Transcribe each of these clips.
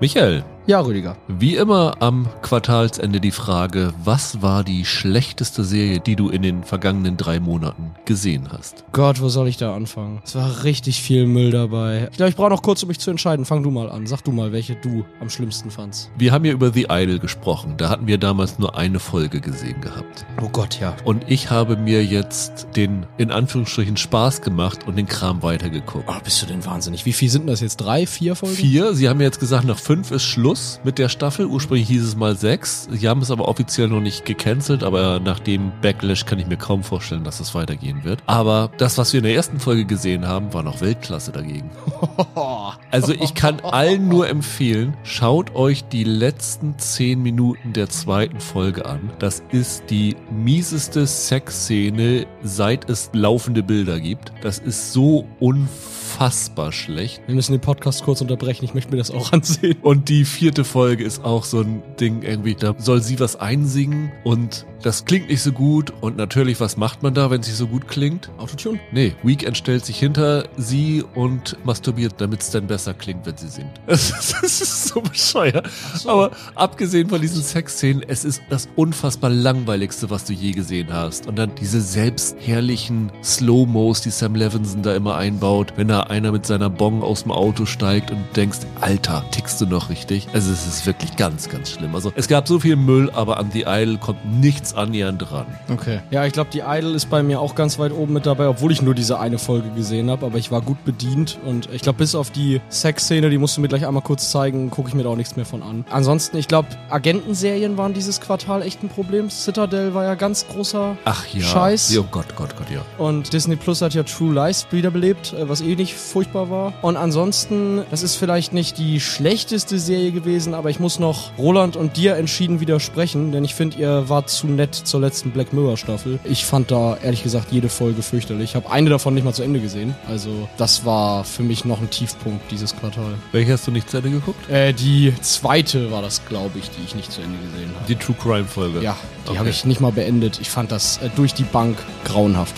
Michael, Ja, Rüdiger. wie immer am Quartalsende die Frage, was war die schlechteste Serie, die du in den vergangenen drei Monaten gesehen hast? Gott, wo soll ich da anfangen? Es war richtig viel Müll dabei. Ich glaube, ich brauche noch kurz, um mich zu entscheiden. Fang du mal an. Sag du mal, welche du am schlimmsten fandst. Wir haben ja über The Idol gesprochen. Da hatten wir damals nur eine Folge gesehen gehabt. Oh Gott, ja. Und ich habe mir jetzt den, in Anführungsstrichen, Spaß gemacht und den Kram weitergeguckt. Oh, bist du denn wahnsinnig? Wie viel sind das jetzt? Drei, vier Folgen? Vier, sie haben ja jetzt gesagt, nach fünf ist Schluss mit der Staffel. Ursprünglich hieß es mal sechs. Sie haben es aber offiziell noch nicht gecancelt, aber nach dem Backlash kann ich mir kaum vorstellen, dass es weitergehen wird. Aber das, was wir in der ersten Folge gesehen haben, war noch Weltklasse dagegen. Also ich kann allen nur empfehlen, schaut euch die letzten zehn Minuten der zweiten Folge an. Das ist die mieseste Sexszene, seit es laufende Bilder gibt. Das ist so unfassbar schlecht. Wir müssen den Podcast kurz unterbrechen. Ich möchte mir das auch ansehen. Und die vierte Folge ist auch so ein Ding irgendwie, da soll sie was einsingen und das klingt nicht so gut. Und natürlich, was macht man da, wenn es nicht so gut klingt? Autotune? Nee, Weekend stellt sich hinter sie und masturbiert, damit es dann besser klingt, wenn sie singt. Das ist, das ist so bescheuert. so. Aber abgesehen von diesen Sexszenen, es ist das unfassbar langweiligste, was du je gesehen hast. Und dann diese selbstherrlichen Slow-Mos, die Sam Levinson da immer einbaut, wenn da einer mit seiner Bong aus dem Auto steigt und denkst, Alter, tickst du noch richtig? Also es ist wirklich ganz, ganz schlimm. Also es gab so viel Müll, aber an The Idol kommt nichts annähernd dran. Okay. Ja, ich glaube, die Idol ist bei mir auch ganz weit oben mit dabei, obwohl ich nur diese eine Folge gesehen habe. Aber ich war gut bedient und ich glaube, bis auf die Sexszene, die musst du mir gleich einmal kurz zeigen, gucke ich mir da auch nichts mehr von an. Ansonsten, ich glaube, Agentenserien waren dieses Quartal echt ein Problem. Citadel war ja ganz großer Ach ja. Scheiß. Oh Gott, Gott, Gott, ja. Und Disney Plus hat ja True Lies wiederbelebt, äh, was eh nicht furchtbar war. Und ansonsten, das ist vielleicht nicht die schlechteste Serie gewesen, aber ich muss noch Roland und dir entschieden widersprechen, denn ich finde, ihr wart zu nett zur letzten Black Mirror Staffel. Ich fand da ehrlich gesagt jede Folge fürchterlich. Ich habe eine davon nicht mal zu Ende gesehen. Also das war für mich noch ein Tiefpunkt dieses Quartal. Welche hast du nicht zu Ende geguckt? Äh, die zweite war das, glaube ich, die ich nicht zu Ende gesehen habe. Die True Crime Folge. Ja, die Okay. habe ich nicht mal beendet. Ich fand das äh, durch die Bank grauenhaft.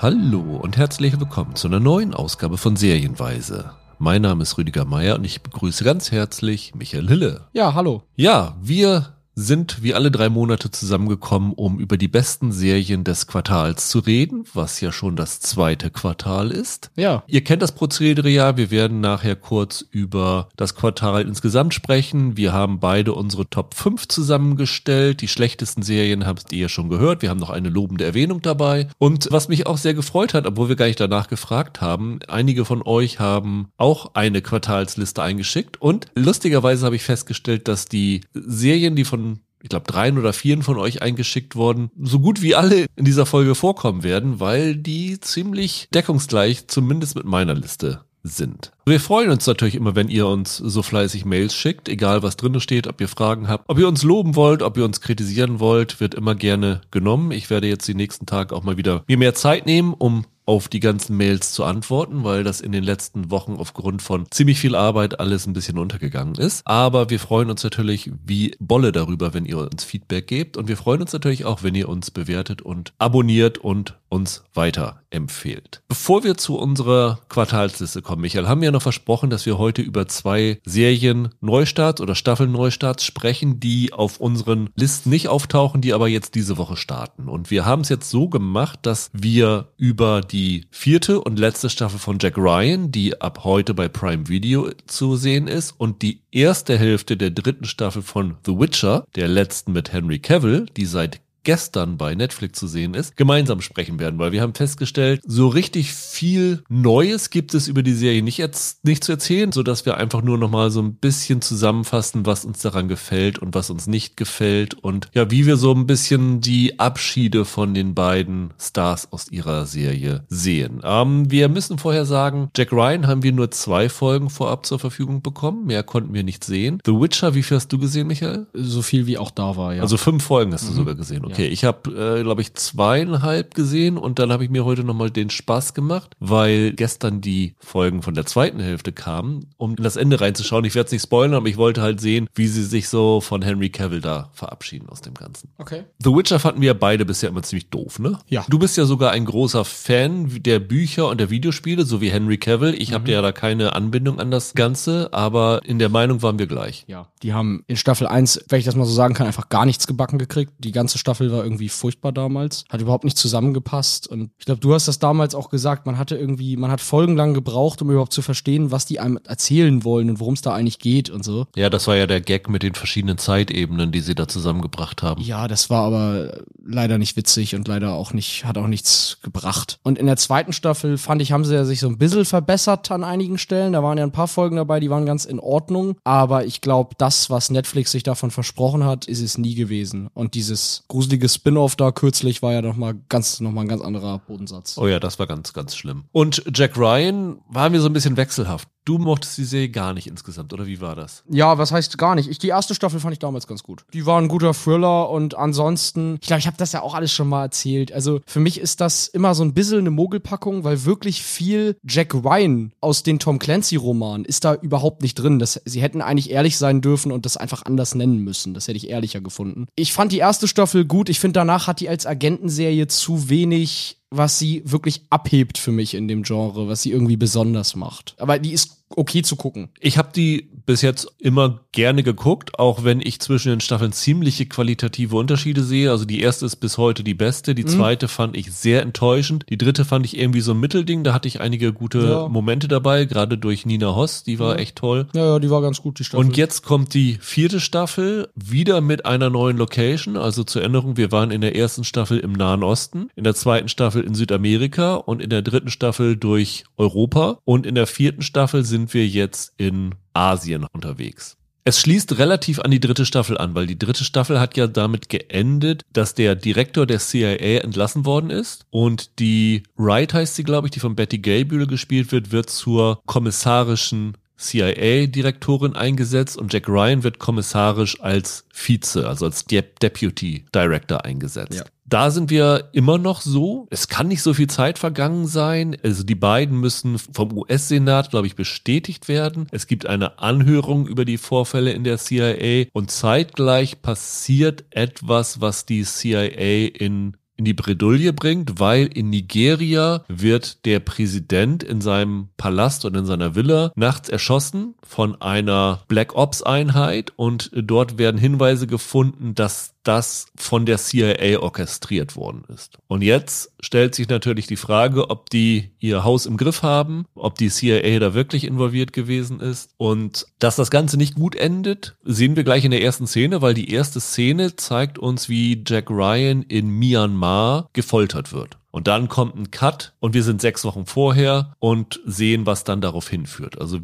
Hallo und herzlich willkommen zu einer neuen Ausgabe von Serienweise. Mein Name ist Rüdiger Meier und ich begrüße ganz herzlich Michael Hille. Ja, hallo. Ja, wir sind wie alle drei Monate zusammengekommen, um über die besten Serien des Quartals zu reden, was ja schon das zweite Quartal ist. Ja, Ihr kennt das Prozedere ja. Wir werden nachher kurz über das Quartal insgesamt sprechen. Wir haben beide unsere Top 5 zusammengestellt. Die schlechtesten Serien habt ihr ja schon gehört. Wir haben noch eine lobende Erwähnung dabei. Und was mich auch sehr gefreut hat, obwohl wir gar nicht danach gefragt haben, einige von euch haben auch eine Quartalsliste eingeschickt. Und lustigerweise habe ich festgestellt, dass die Serien, die von ich glaube, dreien oder vieren von euch eingeschickt worden, so gut wie alle in dieser Folge vorkommen werden, weil die ziemlich deckungsgleich, zumindest mit meiner Liste, sind. Wir freuen uns natürlich immer, wenn ihr uns so fleißig Mails schickt, egal was drin steht, ob ihr Fragen habt, ob ihr uns loben wollt, ob ihr uns kritisieren wollt, wird immer gerne genommen. Ich werde jetzt die nächsten Tage auch mal wieder mir mehr Zeit nehmen, um auf die ganzen Mails zu antworten, weil das in den letzten Wochen aufgrund von ziemlich viel Arbeit alles ein bisschen untergegangen ist. Aber wir freuen uns natürlich wie Bolle darüber, wenn ihr uns Feedback gebt. Und wir freuen uns natürlich auch, wenn ihr uns bewertet und abonniert und uns weiter empfehlt. Bevor wir zu unserer Quartalsliste kommen, Michael, haben wir noch versprochen, dass wir heute über zwei Serien Neustarts oder Staffeln Neustarts sprechen, die auf unseren Listen nicht auftauchen, die aber jetzt diese Woche starten. Und wir haben es jetzt so gemacht, dass wir über die vierte und letzte Staffel von Jack Ryan, die ab heute bei Prime Video zu sehen ist, und die erste Hälfte der dritten Staffel von The Witcher, der letzten mit Henry Cavill, die seit gestern bei Netflix zu sehen ist, gemeinsam sprechen werden, weil wir haben festgestellt, so richtig viel Neues gibt es über die Serie nicht jetzt nicht zu erzählen, so dass wir einfach nur noch mal so ein bisschen zusammenfassen, was uns daran gefällt und was uns nicht gefällt und ja, wie wir so ein bisschen die Abschiede von den beiden Stars aus ihrer Serie sehen. Ähm, wir müssen vorher sagen, Jack Ryan haben wir nur zwei Folgen vorab zur Verfügung bekommen, mehr konnten wir nicht sehen. The Witcher, wie viel hast du gesehen, Michael? so viel wie auch da war, ja. Also fünf Folgen hast du sogar gesehen. Okay, ich habe, äh, glaube ich, zweieinhalb gesehen und dann habe ich mir heute nochmal den Spaß gemacht, weil gestern die Folgen von der zweiten Hälfte kamen, um in das Ende reinzuschauen. Ich werde es nicht spoilern, aber ich wollte halt sehen, wie sie sich so von Henry Cavill da verabschieden aus dem Ganzen. Okay. The Witcher fanden wir beide bisher immer ziemlich doof, ne? Ja. Du bist ja sogar ein großer Fan der Bücher und der Videospiele, so wie Henry Cavill. Ich habe ja da keine Anbindung an das Ganze, aber in der Meinung waren wir gleich. Ja, die haben in Staffel 1, wenn ich das mal so sagen kann, einfach gar nichts gebacken gekriegt. Die ganze Staffel war irgendwie furchtbar damals. Hat überhaupt nicht zusammengepasst. Und ich glaube, du hast das damals auch gesagt, man hatte irgendwie, man hat folgenlang gebraucht, um überhaupt zu verstehen, was die einem erzählen wollen und worum es da eigentlich geht und so. Ja, das war ja der Gag mit den verschiedenen Zeitebenen, die sie da zusammengebracht haben. Ja, das war aber leider nicht witzig und leider auch nicht, hat auch nichts gebracht. Und in der zweiten Staffel fand ich, haben sie ja sich so ein bisschen verbessert an einigen Stellen. Da waren ja ein paar Folgen dabei, die waren ganz in Ordnung. Aber ich glaube, das, was Netflix sich davon versprochen hat, ist es nie gewesen. Und dieses gruselige Spin-off da kürzlich war ja noch mal ganz, noch mal ein ganz anderer Bodensatz. Oh ja, das war ganz, ganz schlimm. Und Jack Ryan war mir so ein bisschen wechselhaft. Du mochtest die Serie gar nicht insgesamt, oder wie war das? Ja, was heißt gar nicht? Ich, die erste Staffel fand ich damals ganz gut. Die war ein guter Thriller und ansonsten, ich glaube, ich habe das ja auch alles schon mal erzählt. Also für mich ist das immer so ein bisschen eine Mogelpackung, weil wirklich viel Jack Ryan aus den Tom Clancy-Romanen ist da überhaupt nicht drin. Das, sie hätten eigentlich ehrlich sein dürfen und das einfach anders nennen müssen. Das hätte ich ehrlicher gefunden. Ich fand die erste Staffel gut. Ich finde, danach hat die als Agentenserie zu wenig was sie wirklich abhebt für mich in dem Genre, was sie irgendwie besonders macht. Aber die ist okay zu gucken. Ich habe die bis jetzt immer gerne geguckt, auch wenn ich zwischen den Staffeln ziemliche qualitative Unterschiede sehe. Also die erste ist bis heute die beste, die zweite fand ich sehr enttäuschend, die dritte fand ich irgendwie so ein Mittelding, da hatte ich einige gute Ja. Momente dabei, gerade durch Nina Hoss, die war echt toll. Ja, ja, die war ganz gut, die Staffel. Und jetzt kommt die vierte Staffel wieder mit einer neuen Location. Also zur Erinnerung, wir waren in der ersten Staffel im Nahen Osten, in der zweiten Staffel in Südamerika und in der dritten Staffel durch Europa. Und in der vierten Staffel sind wir jetzt in Asien unterwegs. Es schließt relativ an die dritte Staffel an, weil die dritte Staffel hat ja damit geendet, dass der Direktor der CIA entlassen worden ist und die Wright heißt sie, glaube ich, die von Betty Gabriel gespielt wird, wird zur kommissarischen CIA-Direktorin eingesetzt und Jack Ryan wird kommissarisch als Vize, also als Dep Deputy Director eingesetzt. Ja. Da sind wir immer noch so. Es kann nicht so viel Zeit vergangen sein. Also die beiden müssen vom US-Senat, glaube ich, bestätigt werden. Es gibt eine Anhörung über die Vorfälle in der CIA und zeitgleich passiert etwas, was die CIA in in die Bredouille bringt, weil in Nigeria wird der Präsident in seinem Palast und in seiner Villa nachts erschossen von einer Black Ops Einheit und dort werden Hinweise gefunden, dass das von der CIA orchestriert worden ist. Und jetzt stellt sich natürlich die Frage, ob die ihr Haus im Griff haben, ob die CIA da wirklich involviert gewesen ist. Und dass das Ganze nicht gut endet, sehen wir gleich in der ersten Szene, weil die erste Szene zeigt uns, wie Jack Ryan in Myanmar gefoltert wird. Und dann kommt ein Cut und wir sind sechs Wochen vorher und sehen, was dann darauf hinführt. Also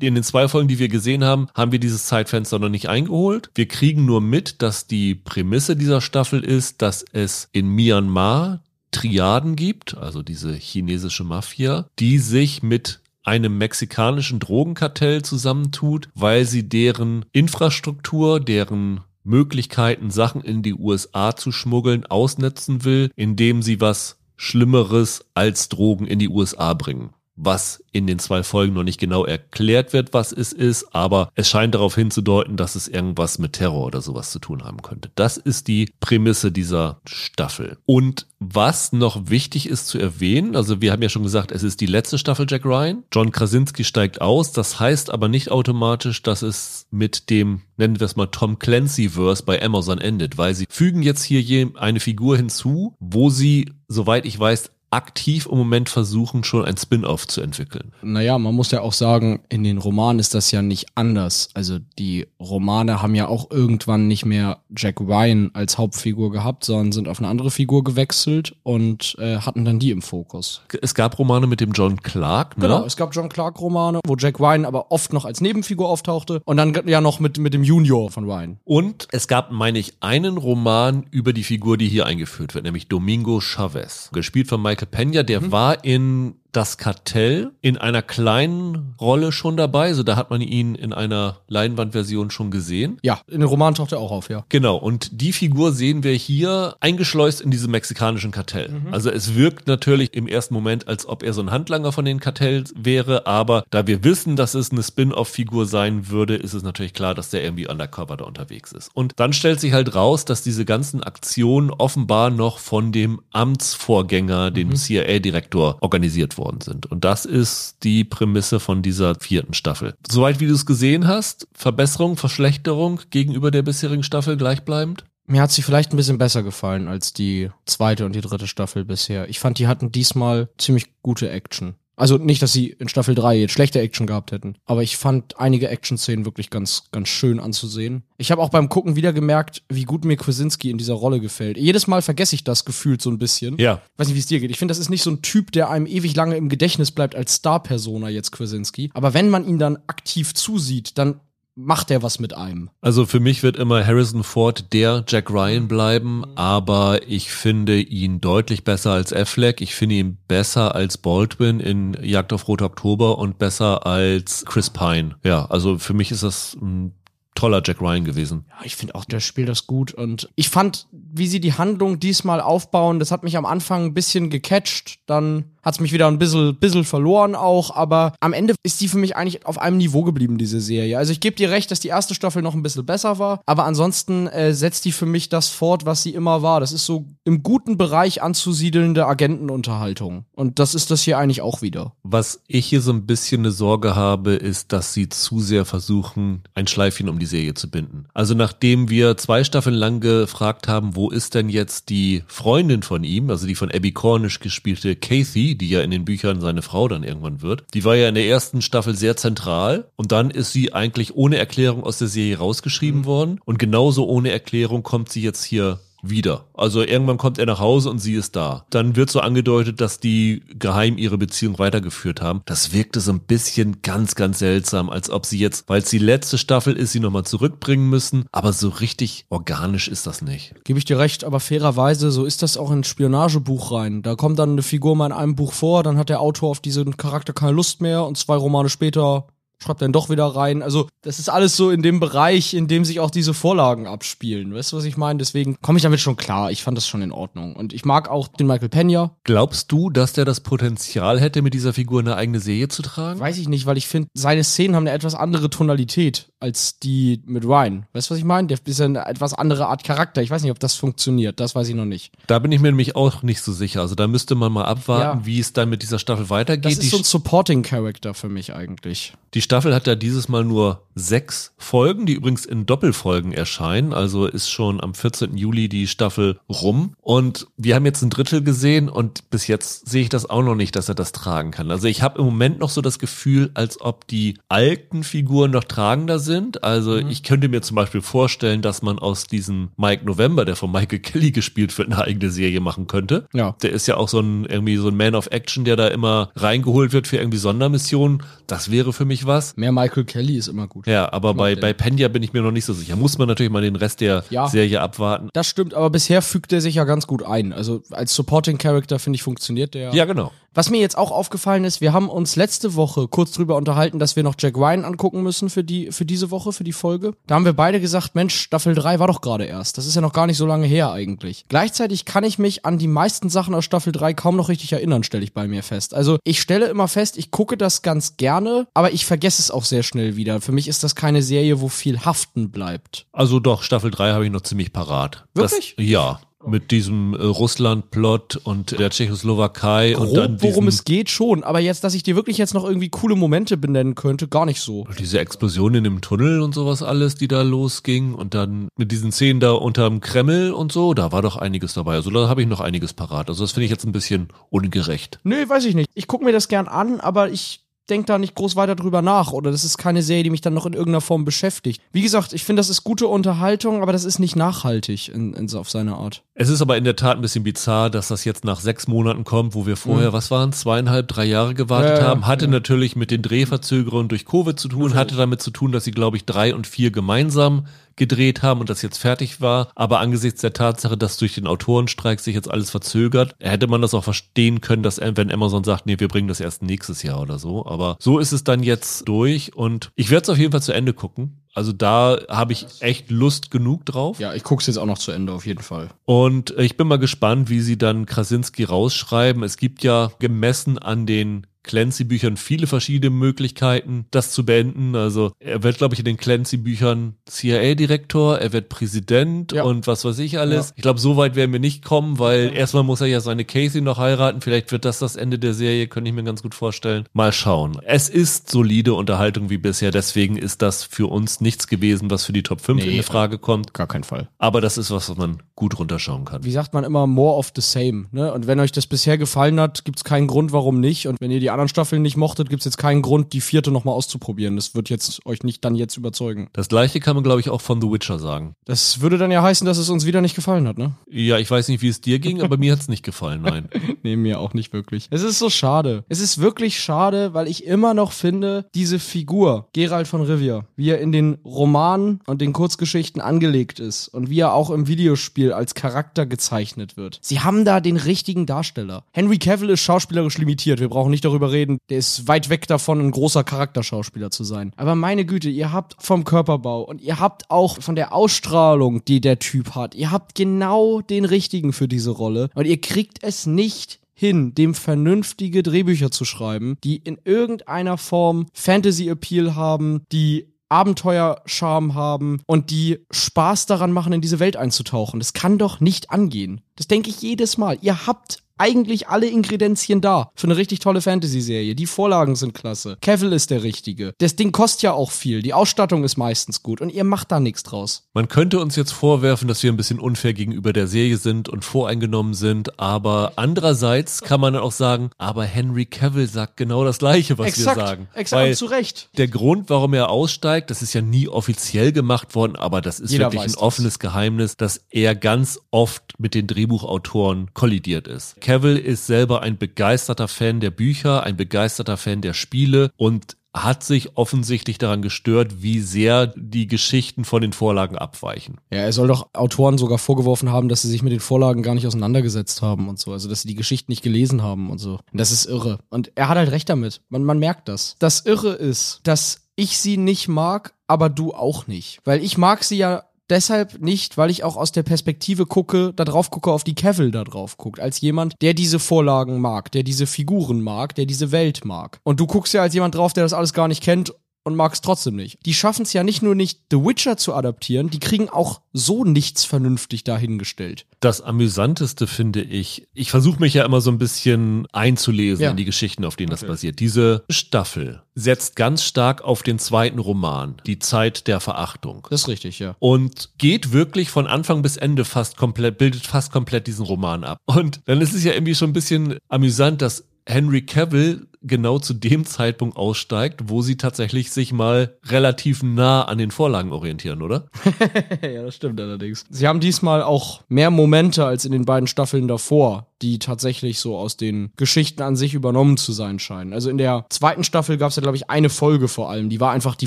in den zwei Folgen, die wir gesehen haben, haben wir dieses Zeitfenster noch nicht eingeholt. Wir kriegen nur mit, dass die Prämisse dieser Staffel ist, dass es in Myanmar Triaden gibt, also diese chinesische Mafia, die sich mit einem mexikanischen Drogenkartell zusammentut, weil sie deren Infrastruktur, deren Möglichkeiten, Sachen in die USA zu schmuggeln, ausnetzen will, indem sie was Schlimmeres als Drogen in die USA bringen. Was in den zwei Folgen noch nicht genau erklärt wird, was es ist, aber es scheint darauf hinzudeuten, dass es irgendwas mit Terror oder sowas zu tun haben könnte. Das ist die Prämisse dieser Staffel. Und was noch wichtig ist zu erwähnen, also wir haben ja schon gesagt, es ist die letzte Staffel Jack Ryan. John Krasinski steigt aus, das heißt aber nicht automatisch, dass es mit dem, nennen wir es mal Tom Clancy-Verse bei Amazon endet, weil sie fügen jetzt hier eine Figur hinzu, wo sie, soweit ich weiß, aktiv im Moment versuchen, schon ein Spin-off zu entwickeln. Naja, man muss ja auch sagen, in den Romanen ist das ja nicht anders. Also die Romane haben ja auch irgendwann nicht mehr Jack Ryan als Hauptfigur gehabt, sondern sind auf eine andere Figur gewechselt und äh, hatten dann die im Fokus. Es gab Romane mit dem John Clark, ne? Genau, es gab John Clark-Romane, wo Jack Ryan aber oft noch als Nebenfigur auftauchte und dann ja noch mit, mit dem Junior von Ryan. Und es gab, meine ich, einen Roman über die Figur, die hier eingeführt wird, nämlich Domingo Chavez. Gespielt von Michael Pena, der war in das Kartell in einer kleinen Rolle schon dabei. So, da hat man ihn in einer Leinwandversion schon gesehen. Ja, in den Roman taucht er auch auf, ja. Genau, und die Figur sehen wir hier eingeschleust in diesem mexikanischen Kartell. Mhm. Also es wirkt natürlich im ersten Moment, als ob er so ein Handlanger von den Kartells wäre, aber da wir wissen, dass es eine Spin-off-Figur sein würde, ist es natürlich klar, dass der irgendwie undercover da unterwegs ist. Und dann stellt sich halt raus, dass diese ganzen Aktionen offenbar noch von dem Amtsvorgänger, dem mhm. CIA-Direktor, organisiert worden sind. Und das ist die Prämisse von dieser vierten Staffel. Soweit wie du es gesehen hast, Verbesserung, Verschlechterung gegenüber der bisherigen Staffel gleichbleibend? Mir hat sie vielleicht ein bisschen besser gefallen als die zweite und die dritte Staffel bisher. Ich fand, die hatten diesmal ziemlich gute Action. Also nicht, dass sie in Staffel 3 jetzt schlechte Action gehabt hätten, aber ich fand einige Action-Szenen wirklich ganz, ganz schön anzusehen. Ich habe auch beim Gucken wieder gemerkt, wie gut mir Kwasinski in dieser Rolle gefällt. Jedes Mal vergesse ich das gefühlt so ein bisschen. Ja. weiß nicht, wie es dir geht. Ich finde, das ist nicht so ein Typ, der einem ewig lange im Gedächtnis bleibt als Star-Persona jetzt Kwasinski. Aber wenn man ihn dann aktiv zusieht, dann macht er was mit einem. Also für mich wird immer Harrison Ford der Jack Ryan bleiben, aber ich finde ihn deutlich besser als Affleck. Ich finde ihn besser als Baldwin in Jagd auf Rote Oktober und besser als Chris Pine. Ja, also für mich ist das ein toller Jack Ryan gewesen. Ja, ich finde auch, der spielt das gut und ich fand, wie sie die Handlung diesmal aufbauen, das hat mich am Anfang ein bisschen gecatcht, dann hat es mich wieder ein bisschen, bisschen verloren auch, aber am Ende ist die für mich eigentlich auf einem Niveau geblieben, diese Serie. Also ich gebe dir recht, dass die erste Staffel noch ein bisschen besser war, aber ansonsten äh, setzt die für mich das fort, was sie immer war. Das ist so im guten Bereich anzusiedelnde Agentenunterhaltung. Und das ist das hier eigentlich auch wieder. Was ich hier so ein bisschen eine Sorge habe, ist, dass sie zu sehr versuchen, ein Schleifchen um die Serie zu binden. Also nachdem wir zwei Staffeln lang gefragt haben, wo ist denn jetzt die Freundin von ihm, also die von Abby Cornish gespielte Kathy, die ja in den Büchern seine Frau dann irgendwann wird. Die war ja in der ersten Staffel sehr zentral und dann ist sie eigentlich ohne Erklärung aus der Serie rausgeschrieben mhm. worden und genauso ohne Erklärung kommt sie jetzt hier wieder. Also irgendwann kommt er nach Hause und sie ist da. Dann wird so angedeutet, dass die geheim ihre Beziehung weitergeführt haben. Das wirkte so ein bisschen ganz, ganz seltsam, als ob sie jetzt, weil es die letzte Staffel ist, sie nochmal zurückbringen müssen. Aber so richtig organisch ist das nicht. Gebe ich dir recht, aber fairerweise, so ist das auch in Spionagebuch rein. Da kommt dann eine Figur mal in einem Buch vor, dann hat der Autor auf diesen Charakter keine Lust mehr und zwei Romane später schreibt dann doch wieder rein. Also, das ist alles so in dem Bereich, in dem sich auch diese Vorlagen abspielen. Weißt du, was ich meine? Deswegen komme ich damit schon klar. Ich fand das schon in Ordnung. Und ich mag auch den Michael Pena. Glaubst du, dass der das Potenzial hätte, mit dieser Figur eine eigene Serie zu tragen? Weiß ich nicht, weil ich finde, seine Szenen haben eine etwas andere Tonalität als die mit Ryan. Weißt du, was ich meine? Der ist ja eine etwas andere Art Charakter. Ich weiß nicht, ob das funktioniert. Das weiß ich noch nicht. Da bin ich mir nämlich auch nicht so sicher. Also da müsste man mal abwarten, ja. wie es dann mit dieser Staffel weitergeht. Das ist so ein Supporting Character für mich eigentlich. Die Staffel hat ja dieses Mal nur sechs Folgen, die übrigens in Doppelfolgen erscheinen. Also ist schon am 14. Juli die Staffel rum. Und wir haben jetzt ein Drittel gesehen und bis jetzt sehe ich das auch noch nicht, dass er das tragen kann. Also ich habe im Moment noch so das Gefühl, als ob die alten Figuren noch tragender sind. Also mhm. ich könnte mir zum Beispiel vorstellen, dass man aus diesem Mike November, der von Michael Kelly gespielt wird, eine eigene Serie machen könnte. Ja. Der ist ja auch so ein irgendwie so ein Man of Action, der da immer reingeholt wird für irgendwie Sondermissionen. Das wäre für mich was. Mehr Michael Kelly ist immer gut. Ja, aber bei, bei Penya bin ich mir noch nicht so sicher. Muss man natürlich mal den Rest der ja, Serie abwarten. Das stimmt, aber bisher fügt er sich ja ganz gut ein. Also als Supporting Character, finde ich, funktioniert der. Ja, genau. Was mir jetzt auch aufgefallen ist, wir haben uns letzte Woche kurz drüber unterhalten, dass wir noch Jack Ryan angucken müssen für die, für diese Woche, für die Folge. Da haben wir beide gesagt, Mensch, Staffel 3 war doch gerade erst. Das ist ja noch gar nicht so lange her eigentlich. Gleichzeitig kann ich mich an die meisten Sachen aus Staffel 3 kaum noch richtig erinnern, stelle ich bei mir fest. Also ich stelle immer fest, ich gucke das ganz gerne, aber ich vergesse es auch sehr schnell wieder. Für mich ist das keine Serie, wo viel haften bleibt. Also doch, Staffel 3 habe ich noch ziemlich parat. Wirklich? Das, ja mit diesem äh, Russland-Plot und der Tschechoslowakei Grob, und dann worum es geht schon, aber jetzt, dass ich dir wirklich jetzt noch irgendwie coole Momente benennen könnte, gar nicht so. Diese Explosion in dem Tunnel und sowas alles, die da losging und dann mit diesen Szenen da unterm Kreml und so, da war doch einiges dabei. Also da habe ich noch einiges parat. Also das finde ich jetzt ein bisschen ungerecht. Nö, weiß ich nicht. Ich gucke mir das gern an, aber ich denke da nicht groß weiter drüber nach oder das ist keine Serie, die mich dann noch in irgendeiner Form beschäftigt. Wie gesagt, ich finde, das ist gute Unterhaltung, aber das ist nicht nachhaltig in, in, auf seine Art. Es ist aber in der Tat ein bisschen bizarr, dass das jetzt nach sechs Monaten kommt, wo wir vorher, mhm. was waren, zweieinhalb, drei Jahre gewartet ja, haben. Hatte ja. natürlich mit den Drehverzögerungen durch Covid zu tun, hatte damit zu tun, dass sie, glaube ich, drei und vier gemeinsam gedreht haben und das jetzt fertig war. Aber angesichts der Tatsache, dass durch den Autorenstreik sich jetzt alles verzögert, hätte man das auch verstehen können, dass wenn Amazon sagt, nee, wir bringen das erst nächstes Jahr oder so. Aber so ist es dann jetzt durch und ich werde es auf jeden Fall zu Ende gucken. Also da habe ich echt Lust genug drauf. Ja, ich gucke es jetzt auch noch zu Ende auf jeden Fall. Und ich bin mal gespannt, wie sie dann Krasinski rausschreiben. Es gibt ja gemessen an den Clancy-Büchern viele verschiedene Möglichkeiten, das zu beenden. Also er wird, glaube ich, in den Clancy-Büchern CIA-Direktor, er wird Präsident ja. und was weiß ich alles. Ja. Ich glaube, so weit werden wir nicht kommen, weil ja. erstmal muss er ja seine Casey noch heiraten. Vielleicht wird das das Ende der Serie, könnte ich mir ganz gut vorstellen. Mal schauen. Es ist solide Unterhaltung wie bisher, deswegen ist das für uns nichts gewesen, was für die Top 5 nee, in Frage kommt. Gar kein Fall. Aber das ist was, was man gut runterschauen kann. Wie sagt man immer, more of the same. Ne? Und wenn euch das bisher gefallen hat, gibt es keinen Grund, warum nicht. Und wenn ihr die anderen Staffeln nicht mochtet, gibt es jetzt keinen Grund, die vierte nochmal auszuprobieren. Das wird jetzt euch nicht dann jetzt überzeugen. Das gleiche kann man, glaube ich, auch von The Witcher sagen. Das würde dann ja heißen, dass es uns wieder nicht gefallen hat, ne? Ja, ich weiß nicht, wie es dir ging, aber mir hat es nicht gefallen, nein. nee, mir auch nicht wirklich. Es ist so schade. Es ist wirklich schade, weil ich immer noch finde, diese Figur, Gerald von Rivia, wie er in den Romanen und den Kurzgeschichten angelegt ist und wie er auch im Videospiel als Charakter gezeichnet wird. Sie haben da den richtigen Darsteller. Henry Cavill ist schauspielerisch limitiert. Wir brauchen nicht darüber reden. Der ist weit weg davon, ein großer Charakterschauspieler zu sein. Aber meine Güte, ihr habt vom Körperbau und ihr habt auch von der Ausstrahlung, die der Typ hat, ihr habt genau den richtigen für diese Rolle. Und ihr kriegt es nicht hin, dem vernünftige Drehbücher zu schreiben, die in irgendeiner Form Fantasy-Appeal haben, die Abenteuerscharme haben und die Spaß daran machen, in diese Welt einzutauchen. Das kann doch nicht angehen. Das denke ich jedes Mal. Ihr habt eigentlich alle Ingredienzien da für eine richtig tolle Fantasy-Serie. Die Vorlagen sind klasse. Cavill ist der Richtige. Das Ding kostet ja auch viel. Die Ausstattung ist meistens gut und ihr macht da nichts draus. Man könnte uns jetzt vorwerfen, dass wir ein bisschen unfair gegenüber der Serie sind und voreingenommen sind, aber andererseits kann man auch sagen, aber Henry Cavill sagt genau das Gleiche, was exakt, wir sagen. Exakt, Weil zu Recht. Der Grund, warum er aussteigt, das ist ja nie offiziell gemacht worden, aber das ist Jeder wirklich ein offenes das. Geheimnis, dass er ganz oft mit den Drehbuchautoren kollidiert ist. Cavill ist selber ein begeisterter Fan der Bücher, ein begeisterter Fan der Spiele und hat sich offensichtlich daran gestört, wie sehr die Geschichten von den Vorlagen abweichen. Ja, er soll doch Autoren sogar vorgeworfen haben, dass sie sich mit den Vorlagen gar nicht auseinandergesetzt haben und so. Also, dass sie die Geschichten nicht gelesen haben und so. Und das ist irre. Und er hat halt recht damit. Man, man merkt das. Das Irre ist, dass ich sie nicht mag, aber du auch nicht. Weil ich mag sie ja deshalb nicht, weil ich auch aus der Perspektive gucke, da drauf gucke, auf die Cavill da drauf guckt, als jemand, der diese Vorlagen mag, der diese Figuren mag, der diese Welt mag. Und du guckst ja als jemand drauf, der das alles gar nicht kennt und mag es trotzdem nicht. Die schaffen es ja nicht nur nicht, The Witcher zu adaptieren, die kriegen auch so nichts vernünftig dahingestellt. Das Amüsanteste finde ich, ich versuche mich ja immer so ein bisschen einzulesen ja. in die Geschichten, auf denen okay. das basiert. Diese Staffel setzt ganz stark auf den zweiten Roman, die Zeit der Verachtung. Das ist richtig, ja. Und geht wirklich von Anfang bis Ende fast komplett, bildet fast komplett diesen Roman ab. Und dann ist es ja irgendwie schon ein bisschen amüsant, dass Henry Cavill genau zu dem Zeitpunkt aussteigt, wo sie tatsächlich sich mal relativ nah an den Vorlagen orientieren, oder? ja, das stimmt allerdings. Sie haben diesmal auch mehr Momente als in den beiden Staffeln davor, die tatsächlich so aus den Geschichten an sich übernommen zu sein scheinen. Also in der zweiten Staffel gab es ja, glaube ich, eine Folge vor allem. Die war einfach die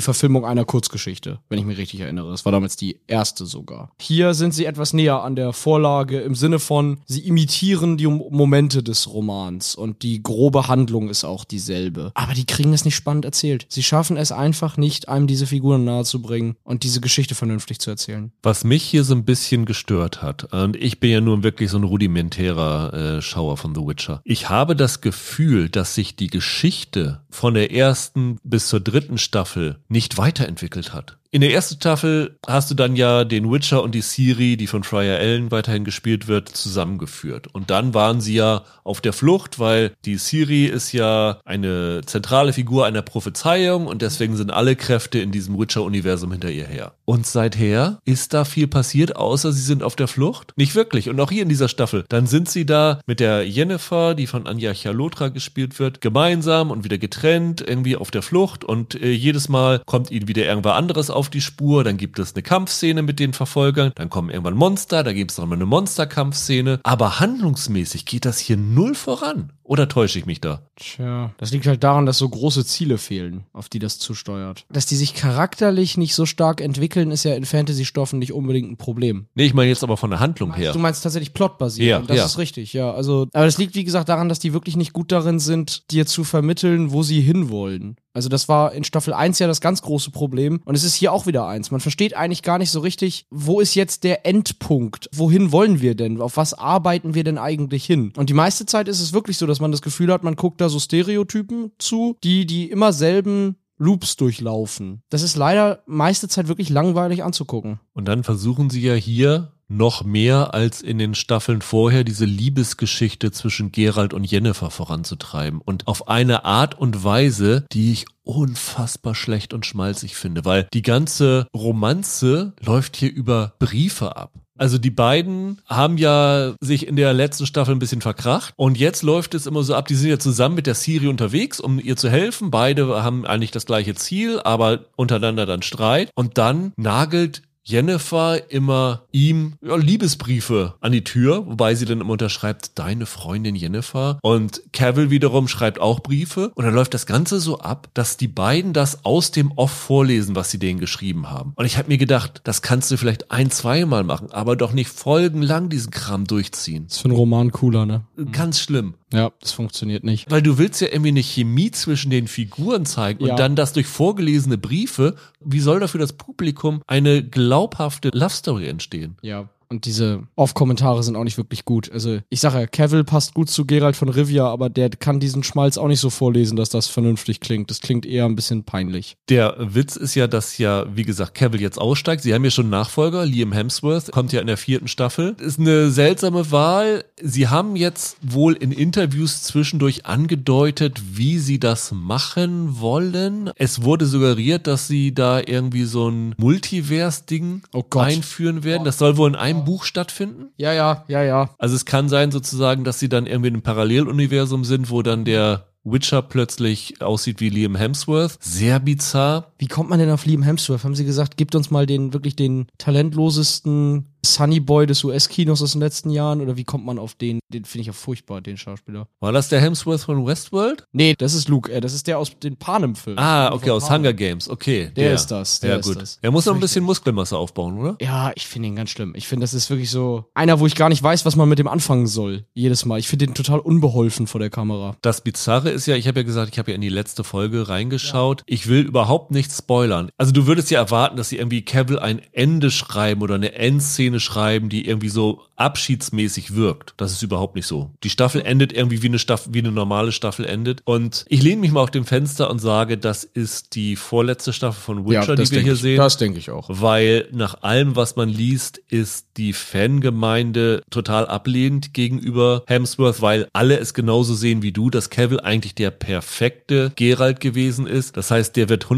Verfilmung einer Kurzgeschichte, wenn ich mich richtig erinnere. Das war damals die erste sogar. Hier sind sie etwas näher an der Vorlage im Sinne von, sie imitieren die Momente des Romans und die grobe Handlung ist auch dieselbe. Aber die kriegen es nicht spannend erzählt. Sie schaffen es einfach nicht, einem diese Figuren nahezubringen und diese Geschichte vernünftig zu erzählen. Was mich hier so ein bisschen gestört hat, und ich bin ja nur wirklich so ein rudimentärer äh, Schauer von The Witcher. Ich habe das Gefühl, dass sich die Geschichte von der ersten bis zur dritten Staffel nicht weiterentwickelt hat. In der ersten Staffel hast du dann ja den Witcher und die Siri, die von Fryer Allen weiterhin gespielt wird, zusammengeführt. Und dann waren sie ja auf der Flucht, weil die Siri ist ja eine zentrale Figur einer Prophezeiung und deswegen sind alle Kräfte in diesem Witcher-Universum hinter ihr her. Und seither ist da viel passiert, außer sie sind auf der Flucht? Nicht wirklich. Und auch hier in dieser Staffel. Dann sind sie da mit der Jennifer, die von Anja Chalotra gespielt wird, gemeinsam und wieder getrennt, irgendwie auf der Flucht und äh, jedes Mal kommt ihnen wieder irgendwas anderes auf auf die Spur, dann gibt es eine Kampfszene mit den Verfolgern, dann kommen irgendwann Monster, da gibt es nochmal eine Monsterkampfszene. Aber handlungsmäßig geht das hier null voran. Oder täusche ich mich da? Tja, das liegt halt daran, dass so große Ziele fehlen, auf die das zusteuert. Dass die sich charakterlich nicht so stark entwickeln, ist ja in Fantasy-Stoffen nicht unbedingt ein Problem. Nee, ich meine jetzt aber von der Handlung her. Du meinst tatsächlich plotbasiert. Ja, das ja. ist richtig, ja. Also, aber das liegt, wie gesagt, daran, dass die wirklich nicht gut darin sind, dir zu vermitteln, wo sie hinwollen. Also das war in Staffel 1 ja das ganz große Problem. Und es ist hier auch wieder eins. Man versteht eigentlich gar nicht so richtig, wo ist jetzt der Endpunkt? Wohin wollen wir denn? Auf was arbeiten wir denn eigentlich hin? Und die meiste Zeit ist es wirklich so, dass man das Gefühl hat, man guckt da so Stereotypen zu, die die immer selben Loops durchlaufen. Das ist leider meiste Zeit wirklich langweilig anzugucken. Und dann versuchen sie ja hier noch mehr als in den Staffeln vorher diese Liebesgeschichte zwischen Gerald und Jennifer voranzutreiben. Und auf eine Art und Weise, die ich unfassbar schlecht und schmalzig finde, weil die ganze Romanze läuft hier über Briefe ab. Also die beiden haben ja sich in der letzten Staffel ein bisschen verkracht und jetzt läuft es immer so ab, die sind ja zusammen mit der Siri unterwegs, um ihr zu helfen. Beide haben eigentlich das gleiche Ziel, aber untereinander dann Streit und dann nagelt Jennifer immer ihm ja, Liebesbriefe an die Tür, wobei sie dann immer unterschreibt, deine Freundin Jennifer. Und Cavill wiederum schreibt auch Briefe. Und dann läuft das Ganze so ab, dass die beiden das aus dem Off vorlesen, was sie denen geschrieben haben. Und ich habe mir gedacht, das kannst du vielleicht ein, zweimal machen, aber doch nicht folgenlang diesen Kram durchziehen. Das ist für einen Roman cooler, ne? Ganz schlimm. Ja, das funktioniert nicht. Weil du willst ja irgendwie eine Chemie zwischen den Figuren zeigen Ja. und dann das durch vorgelesene Briefe. Wie soll da für das Publikum eine glaubhafte Love Story entstehen? Ja. Und diese Off-Kommentare sind auch nicht wirklich gut. Also, ich sage ja, Cavill passt gut zu Gerald von Rivia, aber der kann diesen Schmalz auch nicht so vorlesen, dass das vernünftig klingt. Das klingt eher ein bisschen peinlich. Der Witz ist ja, dass ja, wie gesagt, Cavill jetzt aussteigt. Sie haben ja schon Nachfolger, Liam Hemsworth, kommt ja in der vierten Staffel. Ist eine seltsame Wahl. Sie haben jetzt wohl in Interviews zwischendurch angedeutet, wie sie das machen wollen. Es wurde suggeriert, dass sie da irgendwie so ein Multiverse-Ding Oh einführen werden. Das soll wohl in einem Buch stattfinden. Ja, ja, ja, ja. Also es kann sein sozusagen, dass sie dann irgendwie in einem Paralleluniversum sind, wo dann der Witcher plötzlich aussieht wie Liam Hemsworth. Sehr bizarr. Wie kommt man denn auf Liam Hemsworth? Haben sie gesagt, gibt uns mal den wirklich den talentlosesten Sunny Boy des US-Kinos aus den letzten Jahren? Oder wie kommt man auf den? Den finde ich ja furchtbar, den Schauspieler. War das der Hemsworth von Westworld? Nee, das ist Luke, äh, das ist der aus den Panem-Filmen. Ah, okay, aus. Hunger Games. Okay. Der ist das, der ja, ist gut. das. Er muss noch ein bisschen Muskelmasse aufbauen, oder? Ja, ich finde ihn ganz schlimm. Ich finde, das ist wirklich so einer, wo ich gar nicht weiß, was man mit dem anfangen soll. Jedes Mal. Ich finde den total unbeholfen vor der Kamera. Das Bizarre ist ja, ich habe ja gesagt, ich habe ja in die letzte Folge reingeschaut. Ich will überhaupt nichts spoilern. Also du würdest ja erwarten, dass sie irgendwie Cavill ein Ende schreiben oder eine Endszene schreiben, die irgendwie so abschiedsmäßig wirkt. Das ist überhaupt nicht so. Die Staffel endet irgendwie wie eine Staffel, wie eine normale Staffel endet. Und ich lehne mich mal auf dem Fenster und sage, das ist die vorletzte Staffel von Witcher, die wir hier ich, sehen. Das denke ich auch. weil nach allem, was man liest, ist die Fangemeinde total ablehnend gegenüber Hemsworth, weil alle es genauso sehen wie du, dass Cavill eigentlich der perfekte Geralt gewesen ist. Das heißt, der wird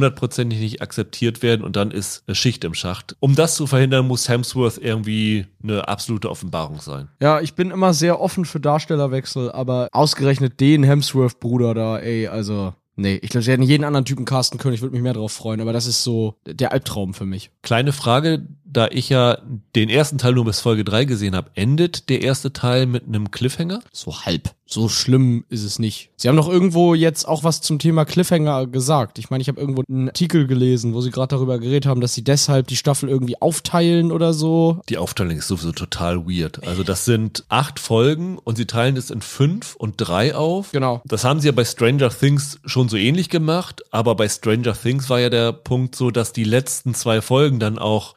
hundertprozentig nicht akzeptiert werden und dann ist eine Schicht im Schacht. Um das zu verhindern, muss Hemsworth irgendwie eine absolute Offenbarung sein. Ja, ich bin immer sehr offen für Darstellerwechsel, aber ausgerechnet den Hemsworth-Bruder da, ey, also. Nee, ich glaube, sie hätten jeden anderen Typen casten können, ich würde mich mehr drauf freuen, aber das ist so der Albtraum für mich. Kleine Frage, da ich ja den ersten Teil nur bis Folge 3 gesehen habe, endet der erste Teil mit einem Cliffhanger? So halb. So schlimm ist es nicht. Sie haben doch irgendwo jetzt auch was zum Thema Cliffhanger gesagt. Ich meine, ich habe irgendwo einen Artikel gelesen, wo sie gerade darüber geredet haben, dass sie deshalb die Staffel irgendwie aufteilen oder so. Die Aufteilung ist sowieso total weird. Also das sind acht Folgen und sie teilen es in fünf und drei auf. Genau. Das haben sie ja bei Stranger Things schon so ähnlich gemacht, aber bei Stranger Things war ja der Punkt so, dass die letzten zwei Folgen dann auch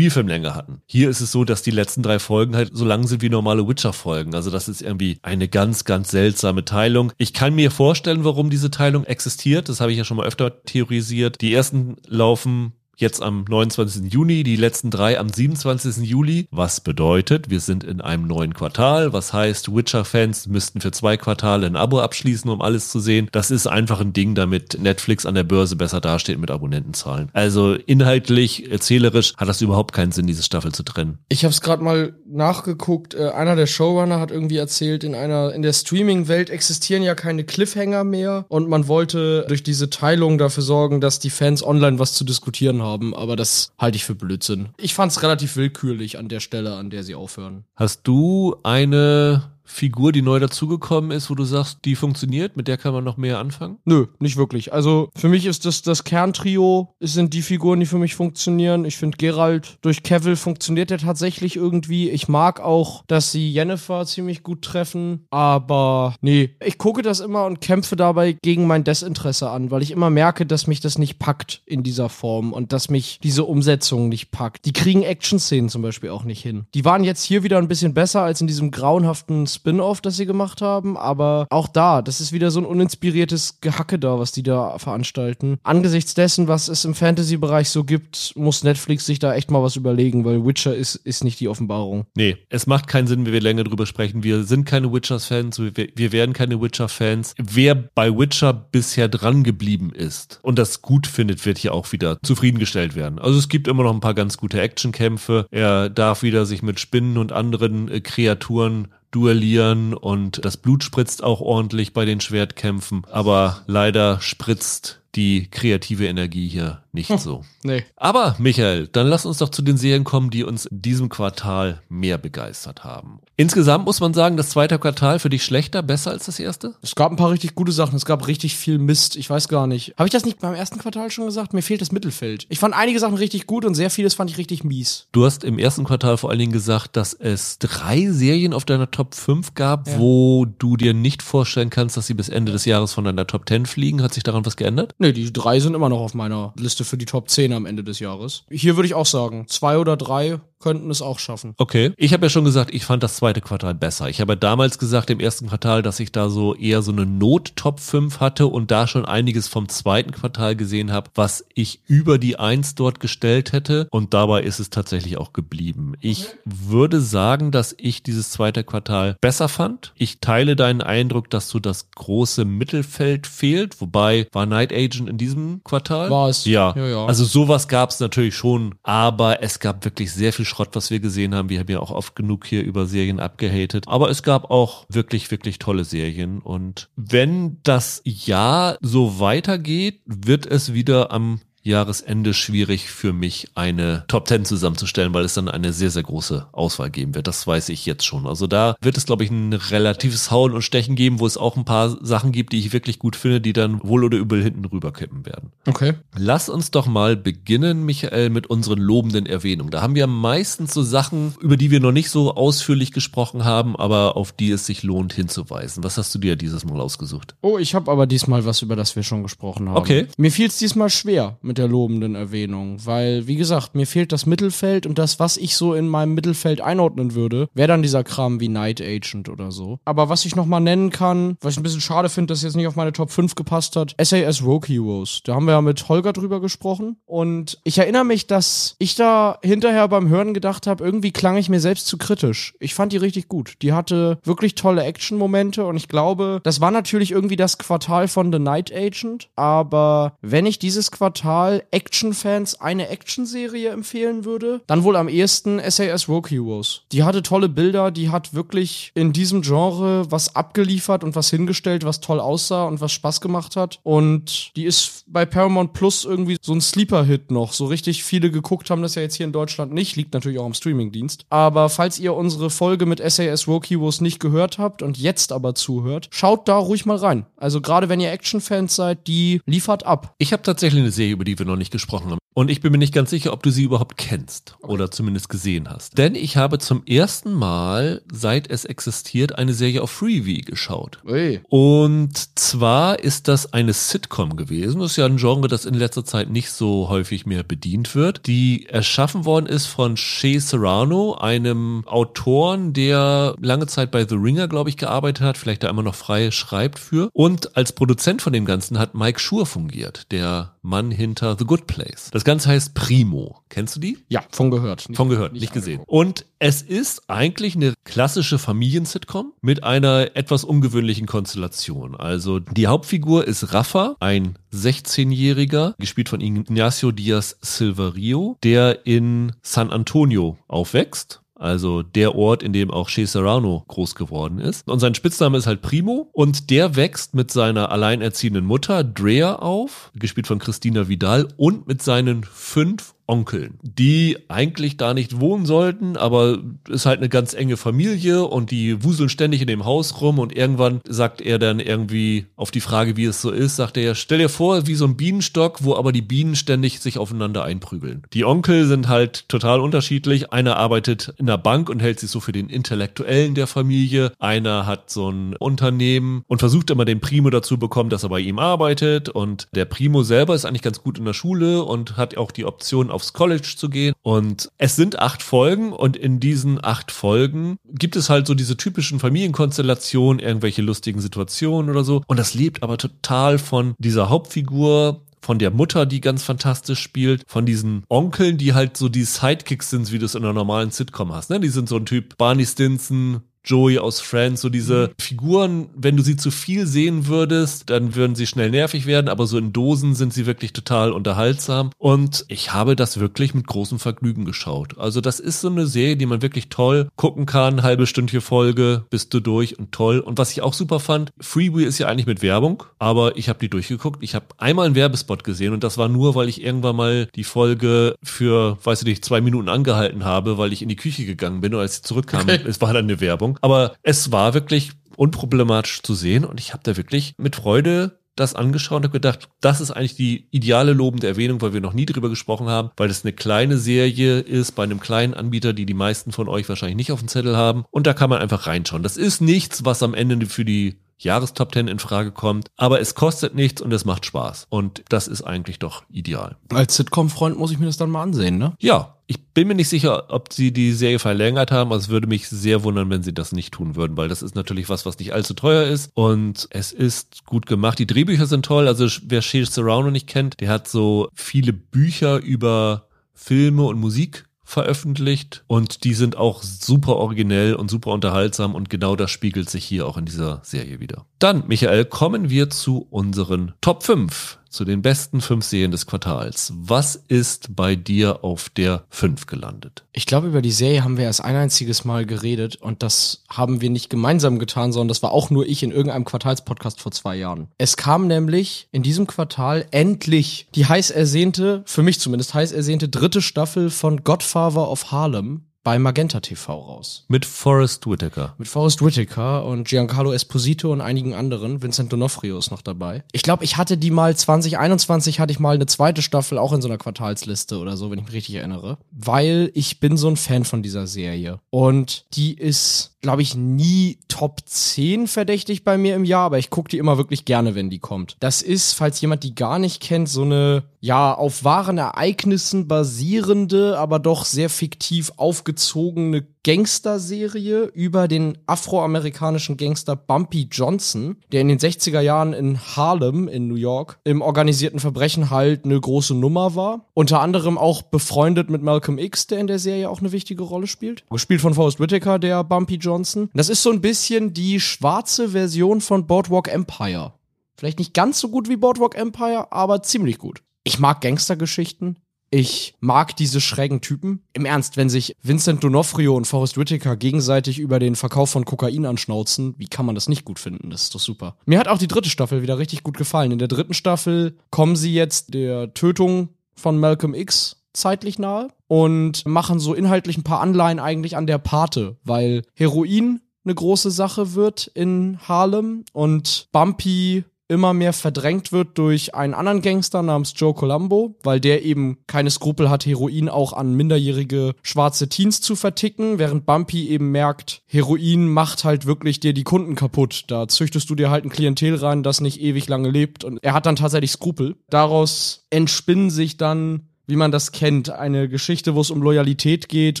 Spielfilmlänge hatten. Hier ist es so, dass die letzten drei Folgen halt so lang sind wie normale Witcher-Folgen. Also das ist irgendwie eine ganz, ganz seltsame Teilung. Ich kann mir vorstellen, warum diese Teilung existiert. Das habe ich ja schon mal öfter theorisiert. Die ersten laufen jetzt am 29. Juni, die letzten drei am 27. Juli. Was bedeutet, wir sind in einem neuen Quartal. Was heißt, Witcher-Fans müssten für zwei Quartale ein Abo abschließen, um alles zu sehen. Das ist einfach ein Ding, damit Netflix an der Börse besser dasteht mit Abonnentenzahlen. Also inhaltlich, erzählerisch hat das überhaupt keinen Sinn, diese Staffel zu trennen. Ich habe es gerade mal nachgeguckt. Äh, einer der Showrunner hat irgendwie erzählt, in einer in der Streaming-Welt existieren ja keine Cliffhanger mehr und man wollte durch diese Teilung dafür sorgen, dass die Fans online was zu diskutieren haben. Aber das halte ich für Blödsinn. Ich fand es relativ willkürlich an der Stelle, an der sie aufhören. Hast du eine Figur, die neu dazugekommen ist, wo du sagst, die funktioniert, mit der kann man noch mehr anfangen? Nö, nicht wirklich. Also für mich ist das das Kerntrio, es sind die Figuren, die für mich funktionieren. Ich finde Geralt durch Cavill funktioniert er tatsächlich irgendwie. Ich mag auch, dass sie Jennifer ziemlich gut treffen, aber nee, ich gucke das immer und kämpfe dabei gegen mein Desinteresse an, weil ich immer merke, dass mich das nicht packt in dieser Form und dass mich diese Umsetzung nicht packt. Die kriegen Action-Szenen zum Beispiel auch nicht hin. Die waren jetzt hier wieder ein bisschen besser als in diesem grauenhaften Spin-off, das sie gemacht haben, aber auch da, das ist wieder so ein uninspiriertes Gehacke da, was die da veranstalten. Angesichts dessen, was es im Fantasy-Bereich so gibt, muss Netflix sich da echt mal was überlegen, weil Witcher ist, ist nicht die Offenbarung. Nee, es macht keinen Sinn, wenn wir länger drüber sprechen. Wir sind keine Witchers-Fans, wir, wir werden keine Witcher-Fans. Wer bei Witcher bisher dran geblieben ist und das gut findet, wird hier auch wieder zufriedengestellt werden. Also es gibt immer noch ein paar ganz gute Actionkämpfe. Er darf wieder sich mit Spinnen und anderen äh, Kreaturen duellieren und das Blut spritzt auch ordentlich bei den Schwertkämpfen, aber leider spritzt die kreative Energie hier nicht so. Nee. Aber Michael, dann lass uns doch zu den Serien kommen, die uns in diesem Quartal mehr begeistert haben. Insgesamt muss man sagen, das zweite Quartal für dich schlechter, besser als das erste? Es gab ein paar richtig gute Sachen, es gab richtig viel Mist, ich weiß gar nicht. Habe ich das nicht beim ersten Quartal schon gesagt? Mir fehlt das Mittelfeld. Ich fand einige Sachen richtig gut und sehr vieles fand ich richtig mies. Du hast im ersten Quartal vor allen Dingen gesagt, dass es drei Serien auf deiner Top 5 gab, Ja. wo du dir nicht vorstellen kannst, dass sie bis Ende des Jahres von deiner Top 10 fliegen. Hat sich daran was geändert? Nee, die drei sind immer noch auf meiner Liste für die Top 10 am Ende des Jahres. Hier würde ich auch sagen, zwei oder drei könnten es auch schaffen. Okay. Ich habe ja schon gesagt, ich fand das zweite Quartal besser. Ich habe ja damals gesagt im ersten Quartal, dass ich da so eher so eine Not-Top 5 hatte und da schon einiges vom zweiten Quartal gesehen habe, was ich über die 1 dort gestellt hätte. Und dabei ist es tatsächlich auch geblieben. Ich würde sagen, dass ich dieses zweite Quartal besser fand. Ich teile deinen Eindruck, dass so das große Mittelfeld fehlt. Wobei war Night Agent in diesem Quartal? War es. Ja. Ja, ja. Also sowas gab es natürlich schon, aber es gab wirklich sehr viel Schrott, was wir gesehen haben. Wir haben ja auch oft genug hier über Serien abgehatet. Aber es gab auch wirklich, wirklich tolle Serien. Und wenn das Jahr so weitergeht, wird es wieder am Jahresende schwierig für mich, eine Top 10 zusammenzustellen, weil es dann eine sehr, sehr große Auswahl geben wird. Das weiß ich jetzt schon. Also da wird es, glaube ich, ein relatives Hauen und Stechen geben, wo es auch ein paar Sachen gibt, die ich wirklich gut finde, die dann wohl oder übel hinten rüberkippen werden. Okay. Lass uns doch mal beginnen, Michael, mit unseren lobenden Erwähnungen. Da haben wir meistens so Sachen, über die wir noch nicht so ausführlich gesprochen haben, aber auf die es sich lohnt hinzuweisen. Was hast du dir dieses Mal ausgesucht? Oh, ich habe aber diesmal was, über das wir schon gesprochen haben. Okay. Mir fiel es diesmal schwer mit der lobenden Erwähnung, weil, wie gesagt, mir fehlt das Mittelfeld und das, was ich so in meinem Mittelfeld einordnen würde, wäre dann dieser Kram wie Night Agent oder so. Aber was ich nochmal nennen kann, was ich ein bisschen schade finde, dass jetzt nicht auf meine Top 5 gepasst hat, SAS Rogue Heroes. Da haben wir ja mit Holger drüber gesprochen und ich erinnere mich, dass ich da hinterher beim Hören gedacht habe, irgendwie klang ich mir selbst zu kritisch. Ich fand die richtig gut. Die hatte wirklich tolle Action-Momente und ich glaube, das war natürlich irgendwie das Quartal von The Night Agent, aber wenn ich dieses Quartal Action-Fans eine Action-Serie empfehlen würde, dann wohl am ehesten SAS Rogue Heroes. Die hatte tolle Bilder, die hat wirklich in diesem Genre was abgeliefert und was hingestellt, was toll aussah und was Spaß gemacht hat und die ist bei Paramount Plus irgendwie so ein Sleeper-Hit noch. So richtig viele geguckt haben das ja jetzt hier in Deutschland nicht, liegt natürlich auch am Streamingdienst. Aber falls ihr unsere Folge mit SAS Rogue Heroes nicht gehört habt und jetzt aber zuhört, schaut da ruhig mal rein. Also gerade wenn ihr Action-Fans seid, die liefert ab. Ich habe tatsächlich eine Serie, über die wir noch nicht gesprochen haben. Und ich bin mir nicht ganz sicher, ob du sie überhaupt kennst oder zumindest gesehen hast. Denn ich habe zum ersten Mal, seit es existiert, eine Serie auf Freevee geschaut. Ui. Und zwar ist das eine Sitcom gewesen. Das ist ja ein Genre, das in letzter Zeit nicht so häufig mehr bedient wird. Die erschaffen worden ist von Shea Serrano, einem Autoren, der lange Zeit bei The Ringer, glaube ich, gearbeitet hat, vielleicht da immer noch frei schreibt für. Und als Produzent von dem Ganzen hat Mike Schur fungiert, der Mann hinter The Good Place. Das Ganze heißt Primo. Kennst du die? Ja, von gehört. Nicht- Von gehört, nicht, gesehen. angeguckt. Und es ist eigentlich eine klassische Familiensitcom mit einer etwas ungewöhnlichen Konstellation. Also die Hauptfigur ist Rafa, ein 16-Jähriger, gespielt von Ignacio Diaz Silverio, der in San Antonio aufwächst. Also der Ort, in dem auch Che Serrano groß geworden ist. Und sein Spitzname ist halt Primo. Und der wächst mit seiner alleinerziehenden Mutter Drea auf, gespielt von Christina Vidal, und mit seinen fünf Onkeln, die eigentlich da nicht wohnen sollten, aber ist halt eine ganz enge Familie und die wuseln ständig in dem Haus rum und irgendwann sagt er dann irgendwie auf die Frage, wie es so ist, sagt er, stell dir vor, wie so ein Bienenstock, wo aber die Bienen ständig sich aufeinander einprügeln. Die Onkel sind halt total unterschiedlich. Einer arbeitet in der Bank und hält sich so für den Intellektuellen der Familie. Einer hat so ein Unternehmen und versucht immer den Primo dazu bekommen, dass er bei ihm arbeitet und der Primo selber ist eigentlich ganz gut in der Schule und hat auch die Option aufs College zu gehen und es sind acht Folgen und in diesen acht Folgen gibt es halt so diese typischen Familienkonstellationen, irgendwelche lustigen Situationen oder so und das lebt aber total von dieser Hauptfigur, von der Mutter, die ganz fantastisch spielt, von diesen Onkeln, die halt so die Sidekicks sind, wie du es in einer normalen Sitcom hast. Ne? Die sind so ein Typ Barney Stinson, Joey aus Friends, so diese mhm. Figuren, wenn du sie zu viel sehen würdest, dann würden sie schnell nervig werden, aber so in Dosen sind sie wirklich total unterhaltsam. Und ich habe das wirklich mit großem Vergnügen geschaut. Also das ist so eine Serie, die man wirklich toll gucken kann. Halbe Stündchen Folge, bist du durch und toll. Und was ich auch super fand, Freeway ist ja eigentlich mit Werbung, aber ich habe die durchgeguckt. Ich habe einmal einen Werbespot gesehen und das war nur, weil ich irgendwann mal die Folge für, weiß ich nicht, zwei Minuten angehalten habe, weil ich in die Küche gegangen bin und als ich zurückkam, okay. es war dann eine Werbung. Ahnung. Aber es war wirklich unproblematisch zu sehen und ich habe da wirklich mit Freude das angeschaut und habe gedacht, das ist eigentlich die ideale lobende Erwähnung, weil wir noch nie drüber gesprochen haben, weil es eine kleine Serie ist bei einem kleinen Anbieter, die die meisten von euch wahrscheinlich nicht auf dem Zettel haben. Und da kann man einfach reinschauen. Das ist nichts, was am Ende für die Jahrestop 10 in Frage kommt, aber es kostet nichts und es macht Spaß. Und das ist eigentlich doch ideal. Als Sitcom-Freund muss ich mir das dann mal ansehen, ne? Ja, ich bin mir nicht sicher, ob sie die Serie verlängert haben. Also es würde mich sehr wundern, wenn sie das nicht tun würden, weil das ist natürlich was, was nicht allzu teuer ist und es ist gut gemacht. Die Drehbücher sind toll. Also wer Shea Serrano nicht kennt, der hat so viele Bücher über Filme und Musik veröffentlicht und die sind auch super originell und super unterhaltsam und genau das spiegelt sich hier auch in dieser Serie wieder. Dann, Michael, kommen wir zu unseren Top 5 zu den besten fünf Serien des Quartals. Was ist bei dir auf der fünf gelandet? Ich glaube, über die Serie haben wir erst ein einziges Mal geredet und das haben wir nicht gemeinsam getan, sondern das war auch nur ich in irgendeinem Quartalspodcast vor zwei Jahren. Es kam nämlich in diesem Quartal endlich die heiß ersehnte, für mich zumindest heiß ersehnte dritte Staffel von Godfather of Harlem bei Magenta TV raus. Mit Forrest Whitaker. Mit Forrest Whitaker und Giancarlo Esposito und einigen anderen. Vincent D'Onofrio ist noch dabei. Ich glaube, ich hatte die mal 2021 hatte ich mal eine zweite Staffel auch in so einer Quartalsliste oder so, wenn ich mich richtig erinnere. Weil ich bin so ein Fan von dieser Serie. Und die ist, glaube ich, nie Top 10 verdächtig bei mir im Jahr, aber ich gucke die immer wirklich gerne, wenn die kommt. Das ist, falls jemand die gar nicht kennt, so eine ja, auf wahren Ereignissen basierende, aber doch sehr fiktiv aufgezogene Gangster-Serie über den afroamerikanischen Gangster Bumpy Johnson, der in den 60er Jahren in Harlem in New York im organisierten Verbrechen halt eine große Nummer war. Unter anderem auch befreundet mit Malcolm X, der in der Serie auch eine wichtige Rolle spielt. Gespielt von Forrest Whitaker, der Bumpy Johnson. Das ist so ein bisschen die schwarze Version von Boardwalk Empire. Vielleicht nicht ganz so gut wie Boardwalk Empire, aber ziemlich gut ich mag Gangstergeschichten. Ich mag diese schrägen Typen. Im Ernst, wenn sich Vincent D'Onofrio und Forrest Whitaker gegenseitig über den Verkauf von Kokain anschnauzen, wie kann man das nicht gut finden? Das ist doch super. Mir hat auch die dritte Staffel wieder richtig gut gefallen. In der dritten Staffel kommen sie jetzt der Tötung von Malcolm X zeitlich nahe und machen so inhaltlich ein paar Anleihen eigentlich an der Pate, weil Heroin eine große Sache wird in Harlem und Bumpy immer mehr verdrängt wird durch einen anderen Gangster namens Joe Colombo, weil der eben keine Skrupel hat, Heroin auch an minderjährige schwarze Teens zu verticken, während Bumpy eben merkt, Heroin macht halt wirklich dir die Kunden kaputt. Da züchtest du dir halt ein Klientel rein, das nicht ewig lange lebt und er hat dann tatsächlich Skrupel. Daraus entspinnen sich dann wie man das kennt. Eine Geschichte, wo es um Loyalität geht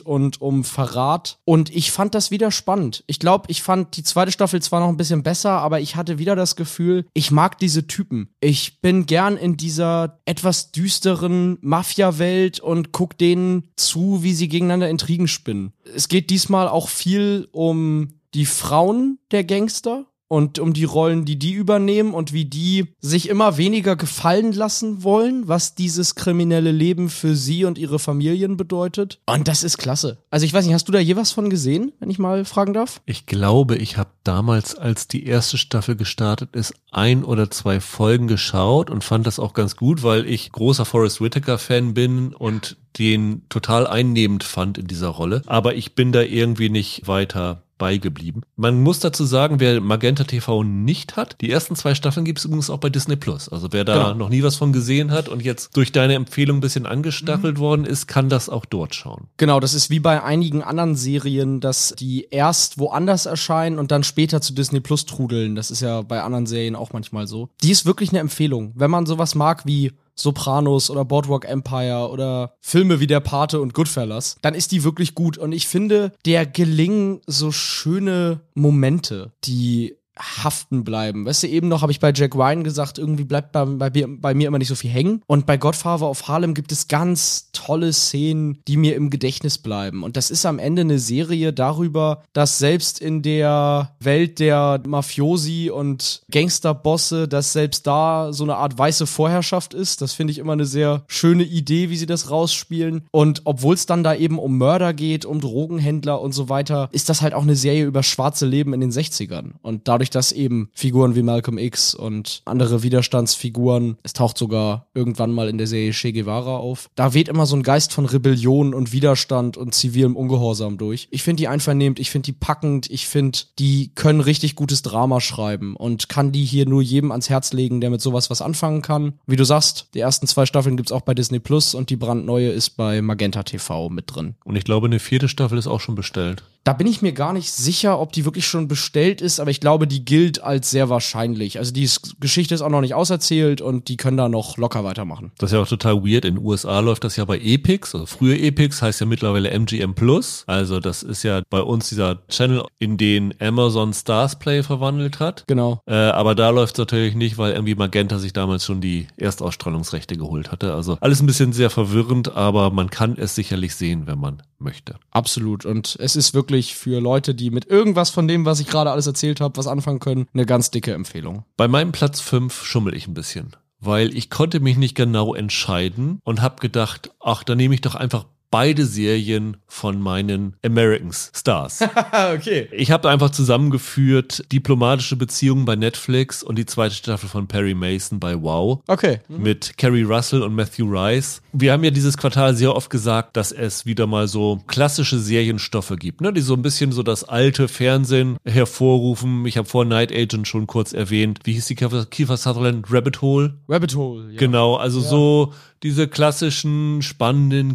und um Verrat. Und ich fand das wieder spannend. Ich glaube, ich fand die zweite Staffel zwar noch ein bisschen besser, aber ich hatte wieder das Gefühl, ich mag diese Typen. Ich bin gern in dieser etwas düsteren Mafia-Welt und guck denen zu, wie sie gegeneinander Intrigen spinnen. Es geht diesmal auch viel um die Frauen der Gangster und um die Rollen, die die übernehmen und wie die sich immer weniger gefallen lassen wollen, was dieses kriminelle Leben für sie und ihre Familien bedeutet. Und das ist klasse. Also ich weiß nicht, hast du da je was von gesehen, wenn ich mal fragen darf? Ich glaube, ich habe damals, als die erste Staffel gestartet ist, ein oder zwei Folgen geschaut und fand das auch ganz gut, weil ich großer Forrest Whitaker-Fan bin und den total einnehmend fand in dieser Rolle. Aber ich bin da irgendwie nicht weiter beigeblieben. Man muss dazu sagen, wer Magenta TV nicht hat, die ersten zwei Staffeln gibt es übrigens auch bei Disney Plus. Also wer da genau. noch nie was von gesehen hat und jetzt durch deine Empfehlung ein bisschen angestachelt mhm. worden ist, kann das auch dort schauen. Genau, das ist wie bei einigen anderen Serien, dass die erst woanders erscheinen und dann später zu Disney Plus trudeln. Das ist ja bei anderen Serien auch manchmal so. Die ist wirklich eine Empfehlung. Wenn man sowas mag wie Sopranos oder Boardwalk Empire oder Filme wie Der Pate und Goodfellas, dann ist die wirklich gut. Und ich finde, der gelingen so schöne Momente, die haften bleiben. Weißt du, eben noch habe ich bei Jack Ryan gesagt, irgendwie bleibt bei, bei, bei, mir immer nicht so viel hängen. Und bei Godfather of Harlem gibt es ganz tolle Szenen, die mir im Gedächtnis bleiben. Und das ist am Ende eine Serie darüber, dass selbst in der Welt der Mafiosi und Gangsterbosse, dass selbst da so eine Art weiße Vorherrschaft ist. Das finde ich immer eine sehr schöne Idee, wie sie das rausspielen. Und obwohl es dann da eben um Mörder geht, um Drogenhändler und so weiter, ist das halt auch eine Serie über schwarze Leben in den 60ern. Und dadurch dadurch, dass eben Figuren wie Malcolm X und andere Widerstandsfiguren, es taucht sogar irgendwann mal in der Serie Che Guevara auf, da weht immer so ein Geist von Rebellion und Widerstand und zivilem Ungehorsam durch. Ich finde die einvernehmend, ich finde die packend, ich finde, die können richtig gutes Drama schreiben und kann die hier nur jedem ans Herz legen, der mit sowas was anfangen kann. Wie du sagst, die ersten zwei Staffeln gibt's auch bei Disney Plus und die brandneue ist bei Magenta TV mit drin. Und ich glaube, eine vierte Staffel ist auch schon bestellt. Da bin ich mir gar nicht sicher, ob die wirklich schon bestellt ist, aber ich glaube, die gilt als sehr wahrscheinlich. Also die Geschichte ist auch noch nicht auserzählt und die können da noch locker weitermachen. Das ist ja auch total weird. In den USA läuft das ja bei Epix, also früher Epix heißt ja mittlerweile MGM Plus. Also das ist ja bei uns dieser Channel, in den Amazon Stars Play verwandelt hat. Genau. Äh, aber da läuft es natürlich nicht, weil irgendwie Magenta sich damals schon die Erstausstrahlungsrechte geholt hatte. Also alles ein bisschen sehr verwirrend, aber man kann es sicherlich sehen, wenn man möchte. Absolut. Und es ist wirklich für Leute, die mit irgendwas von dem, was ich gerade alles erzählt habe, was anfangen können, eine ganz dicke Empfehlung. Bei meinem Platz 5 schummel ich ein bisschen. Weil ich konnte mich nicht genau entscheiden und habe gedacht, ach, da nehme ich doch einfach beide Serien von meinen Americans Stars. okay. Ich habe einfach zusammengeführt diplomatische Beziehungen bei Netflix und die zweite Staffel von Perry Mason bei Wow. Okay. Mhm. Mit Carrie Russell und Matthew Rice. Wir haben ja dieses Quartal sehr oft gesagt, dass es wieder mal so klassische Serienstoffe gibt, ne, die so ein bisschen so das alte Fernsehen hervorrufen. Ich habe vor Night Agent schon kurz erwähnt. Wie hieß die Kiefer Sutherland? Rabbit Hole? Rabbit Hole, ja. Genau, also ja. so diese klassischen, spannenden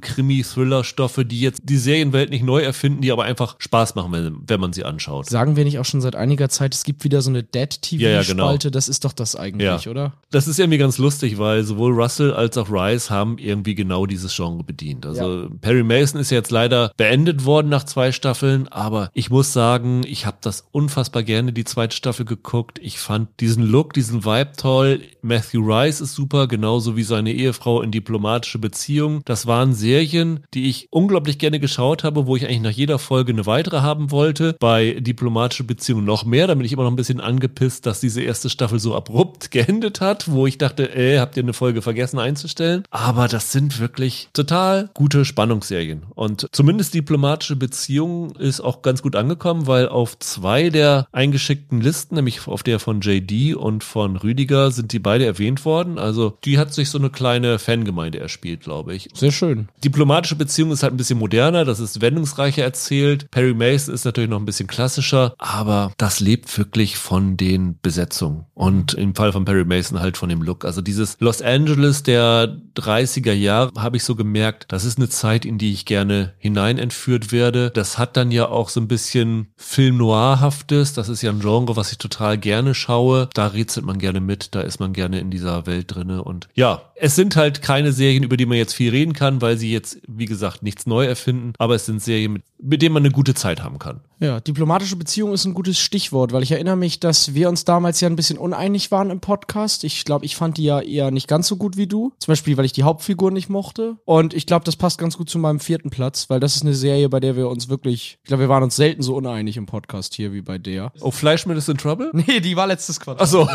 Krimi-Thriller-Stoffe, die jetzt die Serienwelt nicht neu erfinden, die aber einfach Spaß machen, wenn, wenn man sie anschaut. Sagen wir nicht auch schon seit einiger Zeit, es gibt wieder so eine Dead-TV-Spalte, ja, ja, genau. das ist doch das eigentlich, ja. oder? Das ist irgendwie ganz lustig, weil sowohl Russell als auch Rice haben irgendwie genau dieses Genre bedient. Also Perry Mason ist jetzt leider beendet worden nach zwei Staffeln, aber ich muss sagen, ich habe das unfassbar gerne die zweite Staffel geguckt. Ich fand diesen Look, diesen Vibe toll. Matthew Rice ist super, genauso wie seine Ehefrau in diplomatische Beziehung. Das waren Serien, die ich unglaublich gerne geschaut habe, wo ich eigentlich nach jeder Folge eine weitere haben wollte. Bei diplomatische Beziehungen noch mehr. Da bin ich immer noch ein bisschen angepisst, dass diese erste Staffel so abrupt geendet hat, wo ich dachte, ey, habt ihr eine Folge vergessen einzustellen? Aber das sind wirklich total gute Spannungsserien. Und zumindest diplomatische Beziehungen ist auch ganz gut angekommen, weil auf zwei der eingeschickten Listen, nämlich auf der von JD und von Rüdiger, sind die beide erwähnt worden. Also die hat sich so eine kleine Fan Fangemeinde erspielt, glaube ich. Sehr schön. Diplomatische Beziehung ist halt ein bisschen moderner, das ist wendungsreicher erzählt. Perry Mason ist natürlich noch ein bisschen klassischer, aber das lebt wirklich von den Besetzungen. Und im Fall von Perry Mason halt von dem Look. Also dieses Los Angeles der 30er Jahre habe ich so gemerkt, das ist eine Zeit, in die ich gerne hinein entführt werde. Das hat dann ja auch so ein bisschen Film Noirhaftes. Das ist ja ein Genre, was ich total gerne schaue. Da rätselt man gerne mit, da ist man gerne in dieser Welt drinne. Und ja, es sind halt keine Serien, über die man jetzt viel reden kann, weil sie jetzt, wie gesagt, nichts neu erfinden, aber es sind Serien, mit, mit denen man eine gute Zeit haben kann. Ja, diplomatische Beziehung ist ein gutes Stichwort, weil ich erinnere mich, dass wir uns damals ja ein bisschen uneinig waren im Podcast. Ich glaube, ich fand die ja eher nicht ganz so gut wie du. Zum Beispiel, weil ich die Hauptfigur nicht mochte. Und ich glaube, das passt ganz gut zu meinem vierten Platz, weil das ist eine Serie, bei der wir uns wirklich, ich glaube, wir waren uns selten so uneinig im Podcast hier wie bei der. Oh, Fleischmann ist in Trouble? Nee, die war letztes Quartal. Ach so.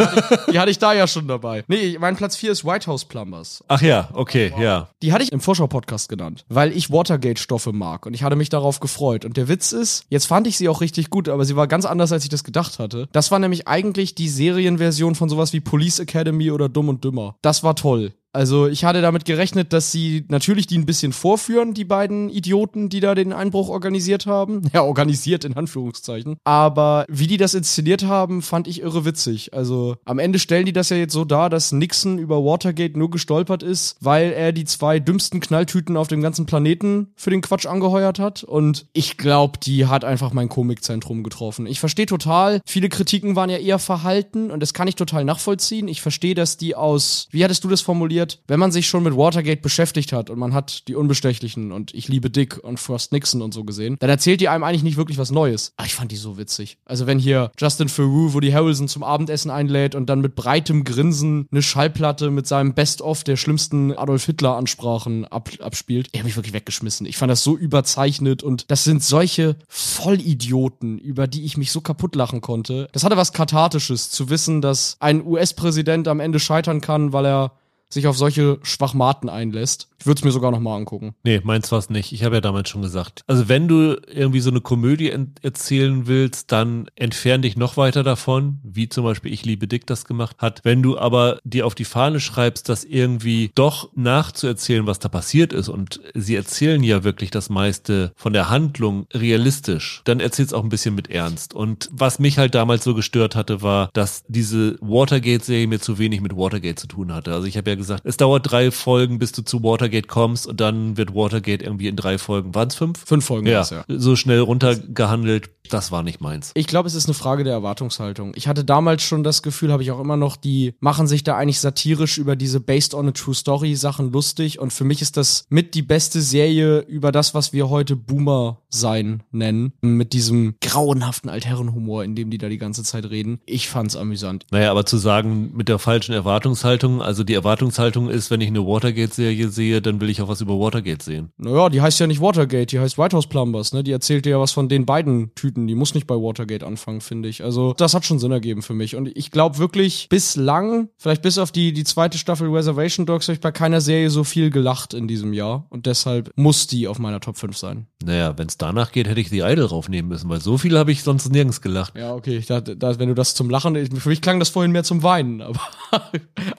Die hatte, ich, da ja schon dabei. Nee, mein Platz vier ist White House Plumbers. Ach ja, okay, ja. Die hatte ich im Vorschau-Podcast genannt, weil ich Watergate-Stoffe mag und ich hatte mich darauf gefreut. Und der Witz ist, jetzt fand ich sie auch richtig gut, aber sie war ganz anders, als ich das gedacht hatte. Das war nämlich eigentlich die Serienversion von sowas wie Police Academy oder Dumm und Dümmer. Das war toll. Also ich hatte damit gerechnet, dass sie natürlich die ein bisschen vorführen, die beiden Idioten, die da den Einbruch organisiert haben. Ja, organisiert in Anführungszeichen. Aber wie die das inszeniert haben, fand ich irre witzig. Also am Ende stellen die das ja jetzt so dar, dass Nixon über Watergate nur gestolpert ist, weil er die zwei dümmsten Knalltüten auf dem ganzen Planeten für den Quatsch angeheuert hat. Und ich glaube, die hat einfach mein Komikzentrum getroffen. Ich verstehe total, viele Kritiken waren ja eher verhalten und das kann ich total nachvollziehen. Ich verstehe, dass die aus, wie hattest du das formuliert? Wenn man sich schon mit Watergate beschäftigt hat und man hat die Unbestechlichen und Ich liebe Dick und Frost Nixon und so gesehen, dann erzählt die einem eigentlich nicht wirklich was Neues. Aber ich fand die so witzig. Also wenn hier Justin Theroux Woody Harrelson zum Abendessen einlädt und dann mit breitem Grinsen eine Schallplatte mit seinem Best-of der schlimmsten Adolf Hitler-Ansprachen ab, abspielt, er hat mich wirklich weggeschmissen. Ich fand das so überzeichnet und das sind solche Vollidioten, über die ich mich so kaputt lachen konnte. Das hatte was Kathartisches, zu wissen, dass ein US-Präsident am Ende scheitern kann, weil er sich auf solche Schwachmaten einlässt. Ich würde es mir sogar nochmal angucken. Nee, meins war es nicht. Ich habe ja damals schon gesagt. Also wenn du irgendwie so eine Komödie erzählen willst, dann entfern dich noch weiter davon, wie zum Beispiel Ich liebe Dick das gemacht hat. Wenn du aber dir auf die Fahne schreibst, das irgendwie doch nachzuerzählen, was da passiert ist und sie erzählen ja wirklich das meiste von der Handlung realistisch, dann erzählst auch ein bisschen mit Ernst. Und was mich halt damals so gestört hatte, war, dass diese Watergate-Serie mir zu wenig mit Watergate zu tun hatte. Also ich habe ja gesagt, es dauert drei Folgen, bis du zu Watergate kommst und dann wird Watergate irgendwie in drei Folgen, waren es fünf? Fünf Folgen, ja, ja. So schnell runtergehandelt, das war nicht meins. Ich glaube, es ist eine Frage der Erwartungshaltung. Ich hatte damals schon das Gefühl, habe ich auch immer noch, die machen sich da eigentlich satirisch über diese Based on a True Story Sachen lustig und für mich ist das mit die beste Serie über das, was wir heute Boomer sein nennen, mit diesem grauenhaften Altherrenhumor, in dem die da die ganze Zeit reden. Ich fand's amüsant. Naja, aber zu sagen, mit der falschen Erwartungshaltung, also die Erwartungshaltung ist, wenn ich eine Watergate-Serie sehe, dann will ich auch was über Watergate sehen. Naja, die heißt ja nicht Watergate, die heißt White House Plumbers, ne? Die erzählt dir ja was von den beiden Tüten. Die muss nicht bei Watergate anfangen, finde ich. Also, das hat schon Sinn ergeben für mich. Und ich glaube wirklich, bislang, vielleicht bis auf die, die zweite Staffel Reservation Dogs, habe ich bei keiner Serie so viel gelacht in diesem Jahr. Und deshalb muss die auf meiner Top 5 sein. Naja, wenn es danach geht, hätte ich The Idol raufnehmen müssen, weil so viel habe ich sonst nirgends gelacht. Ja, okay. Ich dachte, da, wenn du das zum Lachen, für mich klang das vorhin mehr zum Weinen, aber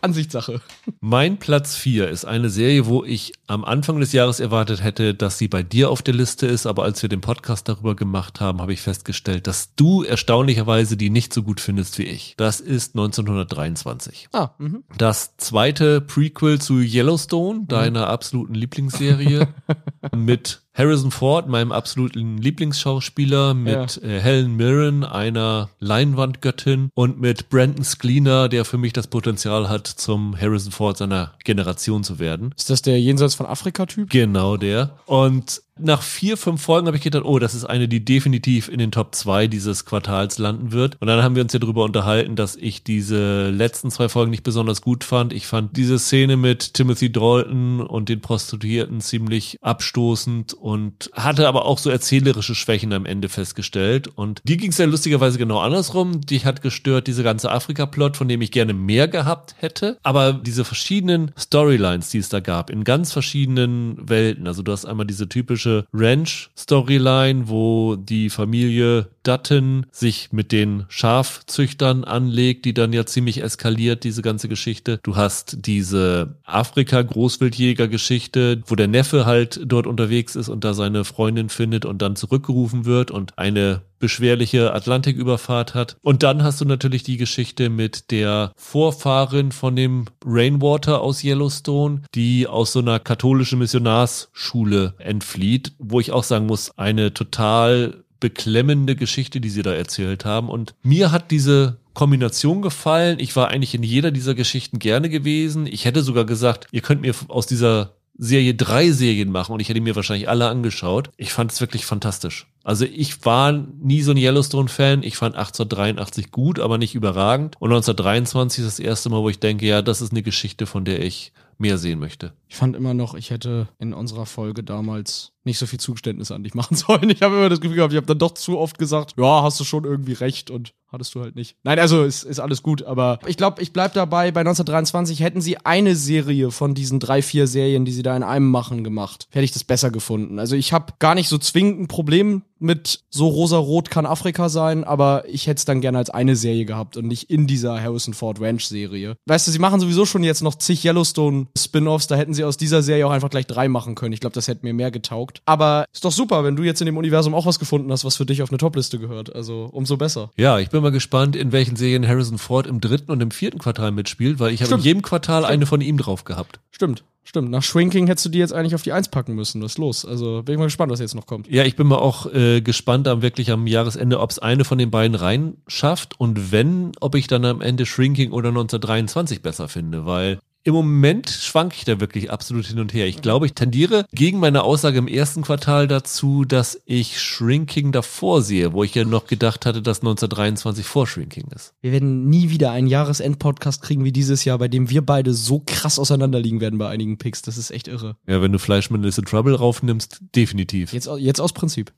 Ansichtssache. Mein Platz 4 ist eine Serie, wo ich am Anfang des Jahres erwartet hätte, dass sie bei dir auf der Liste ist, aber als wir den Podcast darüber gemacht haben, habe ich festgestellt, dass du erstaunlicherweise die nicht so gut findest wie ich. Das ist 1923. Ah, mh. Das zweite Prequel zu Yellowstone, deiner absoluten Lieblingsserie, mit Harrison Ford, meinem absoluten Lieblingsschauspieler, mit ja. äh, Helen Mirren, einer Leinwandgöttin, und mit Brandon Schleener, der für mich das Potenzial hat, zum Harrison Ford seiner Generation zu werden. Ist das der Jenseits von Afrika-Typ? Genau der. Und nach vier, fünf Folgen habe ich gedacht, oh, das ist eine, die definitiv in den Top zwei dieses Quartals landen wird. Und dann haben wir uns ja darüber unterhalten, dass ich diese letzten zwei Folgen nicht besonders gut fand. Ich fand diese Szene mit Timothy Dalton und den Prostituierten ziemlich abstoßend und hatte aber auch so erzählerische Schwächen am Ende festgestellt. Und die ging es ja lustigerweise genau andersrum. Die hat gestört diese ganze Afrika-Plot, von dem ich gerne mehr gehabt hätte. Aber diese verschiedenen Storylines, die es da gab, in ganz verschiedenen Welten. Also du hast einmal diese typische klassische Ranch-Storyline, wo die Familie Dutton sich mit den Schafzüchtern anlegt, die dann ja ziemlich eskaliert, diese ganze Geschichte. Du hast diese Afrika-Großwildjäger-Geschichte, wo der Neffe halt dort unterwegs ist und da seine Freundin findet und dann zurückgerufen wird und eine beschwerliche Atlantiküberfahrt hat. Und dann hast du natürlich die Geschichte mit der Vorfahrin von dem Rainwater aus Yellowstone, die aus so einer katholischen Missionarsschule entflieht, wo ich auch sagen muss, eine total beklemmende Geschichte, die sie da erzählt haben. Und mir hat diese Kombination gefallen. Ich war eigentlich in jeder dieser Geschichten gerne gewesen. Ich hätte sogar gesagt, ihr könnt mir aus dieser Serie drei Serien machen und ich hätte mir wahrscheinlich alle angeschaut. Ich fand es wirklich fantastisch. Also ich war nie so ein Yellowstone-Fan. Ich fand 1883 gut, aber nicht überragend. Und 1923 ist das erste Mal, wo ich denke, ja, das ist eine Geschichte, von der ich mehr sehen möchte. Ich fand immer noch, ich hätte in unserer Folge damals nicht so viel Zugeständnisse an dich machen sollen. Ich habe immer das Gefühl gehabt, ich habe dann doch zu oft gesagt, ja, hast du schon irgendwie recht und hattest du halt nicht. Nein, also ist, ist alles gut, aber ich glaube, ich bleib dabei, bei 1923 hätten sie eine Serie von diesen drei, vier Serien, die sie da in einem machen, gemacht, hätte ich das besser gefunden. Also ich habe gar nicht so zwingend ein Problem mit so rosa-rot kann Afrika sein, aber ich hätte es dann gerne als eine Serie gehabt und nicht in dieser Harrison Ford Ranch Serie. Weißt du, sie machen sowieso schon jetzt noch zig Yellowstone Spin-offs, da hätten sie aus dieser Serie auch einfach gleich drei machen können. Ich glaube, das hätte mir mehr getaugt. Aber ist doch super, wenn du jetzt in dem Universum auch was gefunden hast, was für dich auf eine Topliste gehört. Also umso besser. Ja, ich bin mal gespannt, in welchen Serien Harrison Ford im dritten und im vierten Quartal mitspielt, weil ich habe in jedem Quartal Stimmt. eine von ihm drauf gehabt. Stimmt. Stimmt, nach Shrinking hättest du die jetzt eigentlich auf die Eins packen müssen. Was ist los? Also bin ich mal gespannt, was jetzt noch kommt. Ja, ich bin mal auch äh, gespannt am wirklich am Jahresende, ob es eine von den beiden rein schafft und wenn, ob ich dann am Ende Shrinking oder 1923 besser finde, weil im Moment schwanke ich da wirklich absolut hin und her. Ich glaube, ich tendiere gegen meine Aussage im ersten Quartal dazu, dass ich Shrinking davor sehe, wo ich ja noch gedacht hatte, dass 1923 vor Shrinking ist. Wir werden nie wieder einen Jahresend-Podcast kriegen wie dieses Jahr, bei dem wir beide so krass auseinanderliegen werden bei einigen Picks. Das ist echt irre. Ja, wenn du Fleischmann is in Trouble raufnimmst, definitiv. Jetzt, jetzt aus Prinzip.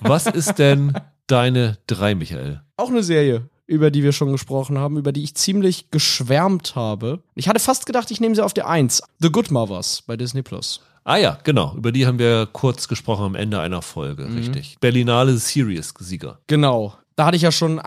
Was ist denn deine drei, Michael? Auch eine Serie über die wir schon gesprochen haben, über die ich ziemlich geschwärmt habe. Ich hatte fast gedacht, ich nehme sie auf der Eins. The Good Mothers bei Disney Plus. Ah ja, genau. Über die haben wir kurz gesprochen am Ende einer Folge, mhm. richtig. Berlinale Series-Sieger. Genau. Da hatte ich ja schon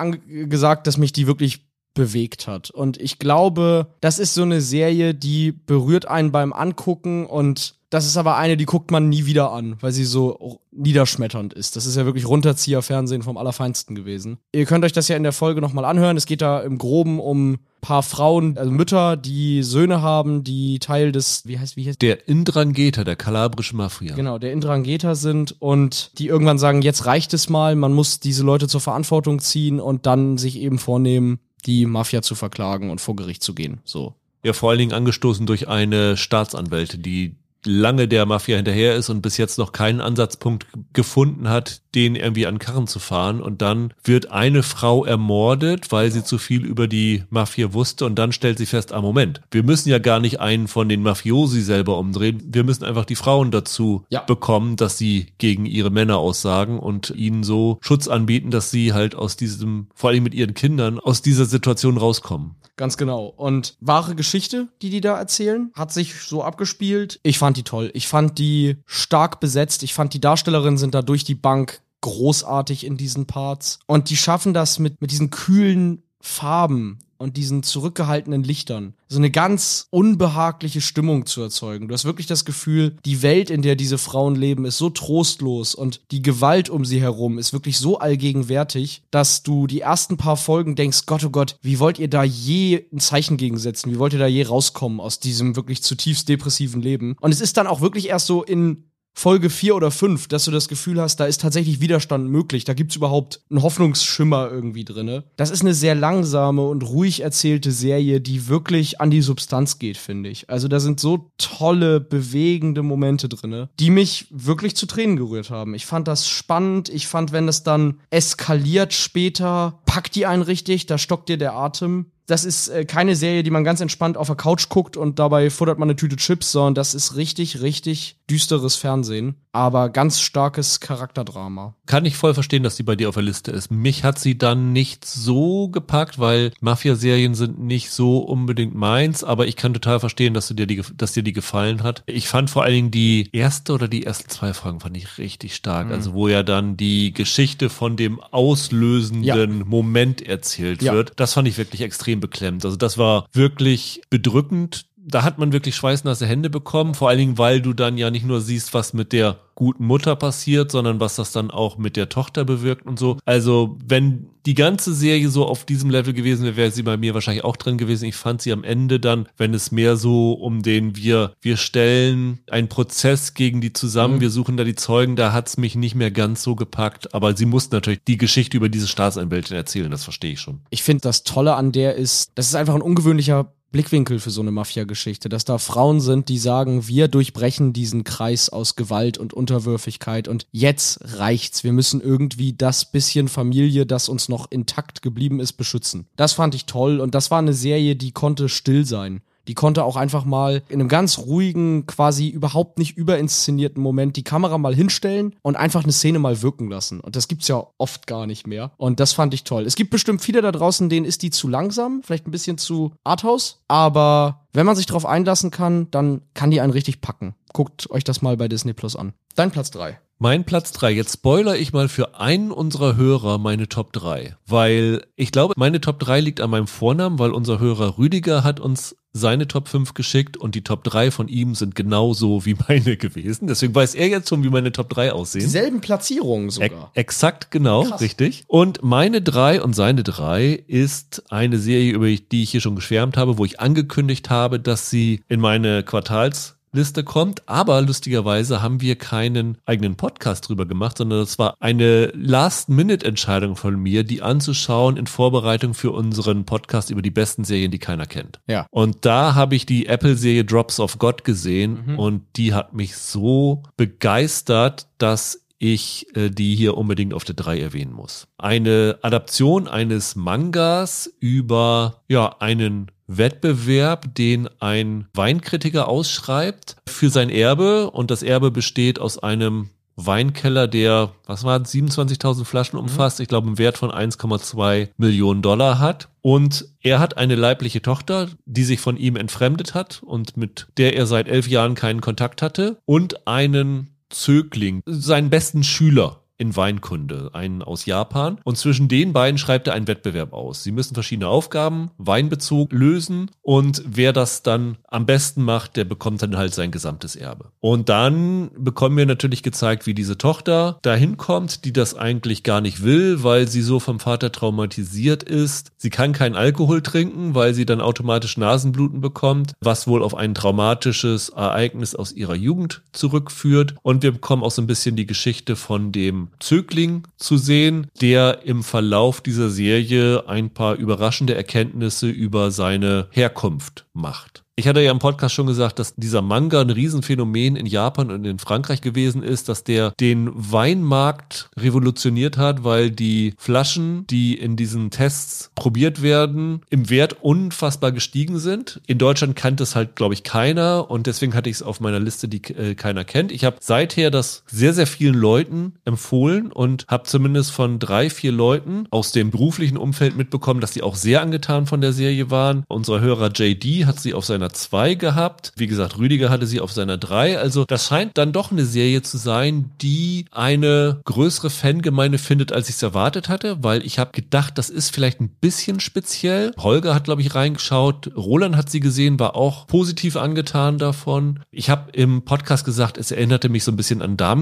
gesagt, dass mich die wirklich bewegt hat. Und ich glaube, das ist so eine Serie, die berührt einen beim Angucken und das ist aber eine, die guckt man nie wieder an, weil sie so niederschmetternd ist. Das ist ja wirklich Runterzieher-Fernsehen vom Allerfeinsten gewesen. Ihr könnt euch das ja in der Folge nochmal anhören. Es geht da im Groben um paar Frauen, also Mütter, die Söhne haben, die Teil des, wie heißt, wie heißt? Der Indrangheta, der kalabrische Mafia. Genau, der Indrangheta sind und die irgendwann sagen, jetzt reicht es mal, man muss diese Leute zur Verantwortung ziehen und dann sich eben vornehmen, die Mafia zu verklagen und vor Gericht zu gehen. So. Ja, vor allen Dingen angestoßen durch eine Staatsanwälte, die lange der Mafia hinterher ist und bis jetzt noch keinen Ansatzpunkt gefunden hat, den irgendwie an Karren zu fahren. Und dann wird eine Frau ermordet, weil sie zu viel über die Mafia wusste. Und dann stellt sie fest, ah Moment, wir müssen ja gar nicht einen von den Mafiosi selber umdrehen. Wir müssen einfach die Frauen dazu ja. bekommen, dass sie gegen ihre Männer aussagen und ihnen so Schutz anbieten, dass sie halt aus diesem, vor allem mit ihren Kindern, aus dieser Situation rauskommen. Ganz genau. Und wahre Geschichte, die die da erzählen, hat sich so abgespielt. Ich fand die toll. Ich fand die stark besetzt. Ich fand die Darstellerinnen sind da durch die Bank großartig in diesen Parts. Und die schaffen das mit, mit diesen kühlen Farben und diesen zurückgehaltenen Lichtern so eine ganz unbehagliche Stimmung zu erzeugen. Du hast wirklich das Gefühl, die Welt, in der diese Frauen leben, ist so trostlos und die Gewalt um sie herum ist wirklich so allgegenwärtig, dass du die ersten paar Folgen denkst, Gott, oh Gott, wie wollt ihr da je ein Zeichen gegensetzen? Wie wollt ihr da je rauskommen aus diesem wirklich zutiefst depressiven Leben? Und es ist dann auch wirklich erst so in Folge 4 oder 5, dass du das Gefühl hast, da ist tatsächlich Widerstand möglich, da gibt's überhaupt einen Hoffnungsschimmer irgendwie drinne. Das ist eine sehr langsame und ruhig erzählte Serie, die wirklich an die Substanz geht, finde ich. Also da sind so tolle, bewegende Momente drinne, die mich wirklich zu Tränen gerührt haben. Ich fand das spannend, ich fand, wenn es dann eskaliert später, packt die einen richtig, da stockt dir der Atem das ist äh, keine Serie, die man ganz entspannt auf der Couch guckt und dabei futtert man eine Tüte Chips, sondern das ist richtig, richtig düsteres Fernsehen, aber ganz starkes Charakterdrama. Kann ich voll verstehen, dass die bei dir auf der Liste ist. Mich hat sie dann nicht so gepackt, weil Mafia-Serien sind nicht so unbedingt meins, aber ich kann total verstehen, dass, du dir die, dass dir die gefallen hat. Ich fand vor allen Dingen die erste oder die ersten zwei Fragen fand ich richtig stark. Mhm. Also wo ja dann die Geschichte von dem auslösenden ja. Moment erzählt ja. wird. Das fand ich wirklich extrem beklemmt. Also das war wirklich bedrückend. Da hat man wirklich schweißnasse Hände bekommen, vor allen Dingen, weil du dann ja nicht nur siehst, was mit der guten Mutter passiert, sondern was das dann auch mit der Tochter bewirkt und so. Also, wenn die ganze Serie so auf diesem Level gewesen wäre, wäre sie bei mir wahrscheinlich auch drin gewesen. Ich fand sie am Ende dann, wenn es mehr so um den wir, wir stellen einen Prozess gegen die zusammen, mhm. wir suchen da die Zeugen, da hat es mich nicht mehr ganz so gepackt. Aber sie mussten natürlich die Geschichte über diese Staatsanwältin erzählen, das verstehe ich schon. Ich finde, das Tolle an der ist, das ist einfach ein ungewöhnlicher Blickwinkel für so eine Mafia-Geschichte, dass da Frauen sind, die sagen, wir durchbrechen diesen Kreis aus Gewalt und Unterwürfigkeit und jetzt reicht's. Wir müssen irgendwie das bisschen Familie, das uns noch intakt geblieben ist, beschützen. Das fand ich toll und das war eine Serie, die konnte still sein. Die konnte auch einfach mal in einem ganz ruhigen, quasi überhaupt nicht überinszenierten Moment die Kamera mal hinstellen und einfach eine Szene mal wirken lassen. Und das gibt's ja oft gar nicht mehr. Und das fand ich toll. Es gibt bestimmt viele da draußen, denen ist die zu langsam, vielleicht ein bisschen zu Arthouse, aber wenn man sich darauf einlassen kann, dann kann die einen richtig packen. Guckt euch das mal bei Disney Plus an. Dein Platz drei. Mein Platz drei. Jetzt spoiler ich mal für einen unserer Hörer meine Top drei, Weil ich glaube, meine Top drei liegt an meinem Vornamen, weil unser Hörer Rüdiger hat uns seine Top 5 geschickt und die Top 3 von ihm sind genauso wie meine gewesen. Deswegen weiß er jetzt schon, wie meine Top 3 aussehen. Dieselben Platzierungen sogar. E exakt, genau, Krass. richtig. Und meine 3 und seine 3 ist eine Serie, über die ich hier schon geschwärmt habe, wo ich angekündigt habe, dass sie in meine Quartals Liste kommt. Aber lustigerweise haben wir keinen eigenen Podcast drüber gemacht, sondern das war eine Last-Minute-Entscheidung von mir, die anzuschauen in Vorbereitung für unseren Podcast über die besten Serien, die keiner kennt. Ja. Und da habe ich die Apple-Serie Drops of God gesehen mhm. und die hat mich so begeistert, dass ich äh, die hier unbedingt auf der 3 erwähnen muss. Eine Adaption eines Mangas über ja einen Wettbewerb, den ein Weinkritiker ausschreibt für sein Erbe und das Erbe besteht aus einem Weinkeller, der, was war 27.000 Flaschen mhm. umfasst, ich glaube, einen Wert von 1,2 Millionen Dollar hat. Und er hat eine leibliche Tochter, die sich von ihm entfremdet hat und mit der er seit elf Jahren keinen Kontakt hatte und einen Zögling, seinen besten Schüler, in Weinkunde, einen aus Japan. Und zwischen den beiden schreibt er einen Wettbewerb aus. Sie müssen verschiedene Aufgaben, Weinbezug lösen und wer das dann am besten macht, der bekommt dann halt sein gesamtes Erbe. Und dann bekommen wir natürlich gezeigt, wie diese Tochter dahin kommt, die das eigentlich gar nicht will, weil sie so vom Vater traumatisiert ist. Sie kann keinen Alkohol trinken, weil sie dann automatisch Nasenbluten bekommt, was wohl auf ein traumatisches Ereignis aus ihrer Jugend zurückführt. Und wir bekommen auch so ein bisschen die Geschichte von dem Zögling zu sehen, der im Verlauf dieser Serie ein paar überraschende Erkenntnisse über seine Herkunft macht. Ich hatte ja im Podcast schon gesagt, dass dieser Manga ein Riesenphänomen in Japan und in Frankreich gewesen ist, dass der den Weinmarkt revolutioniert hat, weil die Flaschen, die in diesen Tests probiert werden, im Wert unfassbar gestiegen sind. In Deutschland kannte es halt, glaube ich, keiner und deswegen hatte ich es auf meiner Liste, die äh, keiner kennt. Ich habe seither das sehr, sehr vielen Leuten empfohlen und habe zumindest von drei, vier Leuten aus dem beruflichen Umfeld mitbekommen, dass sie auch sehr angetan von der Serie waren. Unser Hörer JD hat sie auf seiner 2 gehabt. Wie gesagt, Rüdiger hatte sie auf seiner 3. Also das scheint dann doch eine Serie zu sein, die eine größere Fangemeinde findet, als ich es erwartet hatte, weil ich habe gedacht, das ist vielleicht ein bisschen speziell. Holger hat, glaube ich, reingeschaut. Roland hat sie gesehen, war auch positiv angetan davon. Ich habe im Podcast gesagt, es erinnerte mich so ein bisschen an Damen.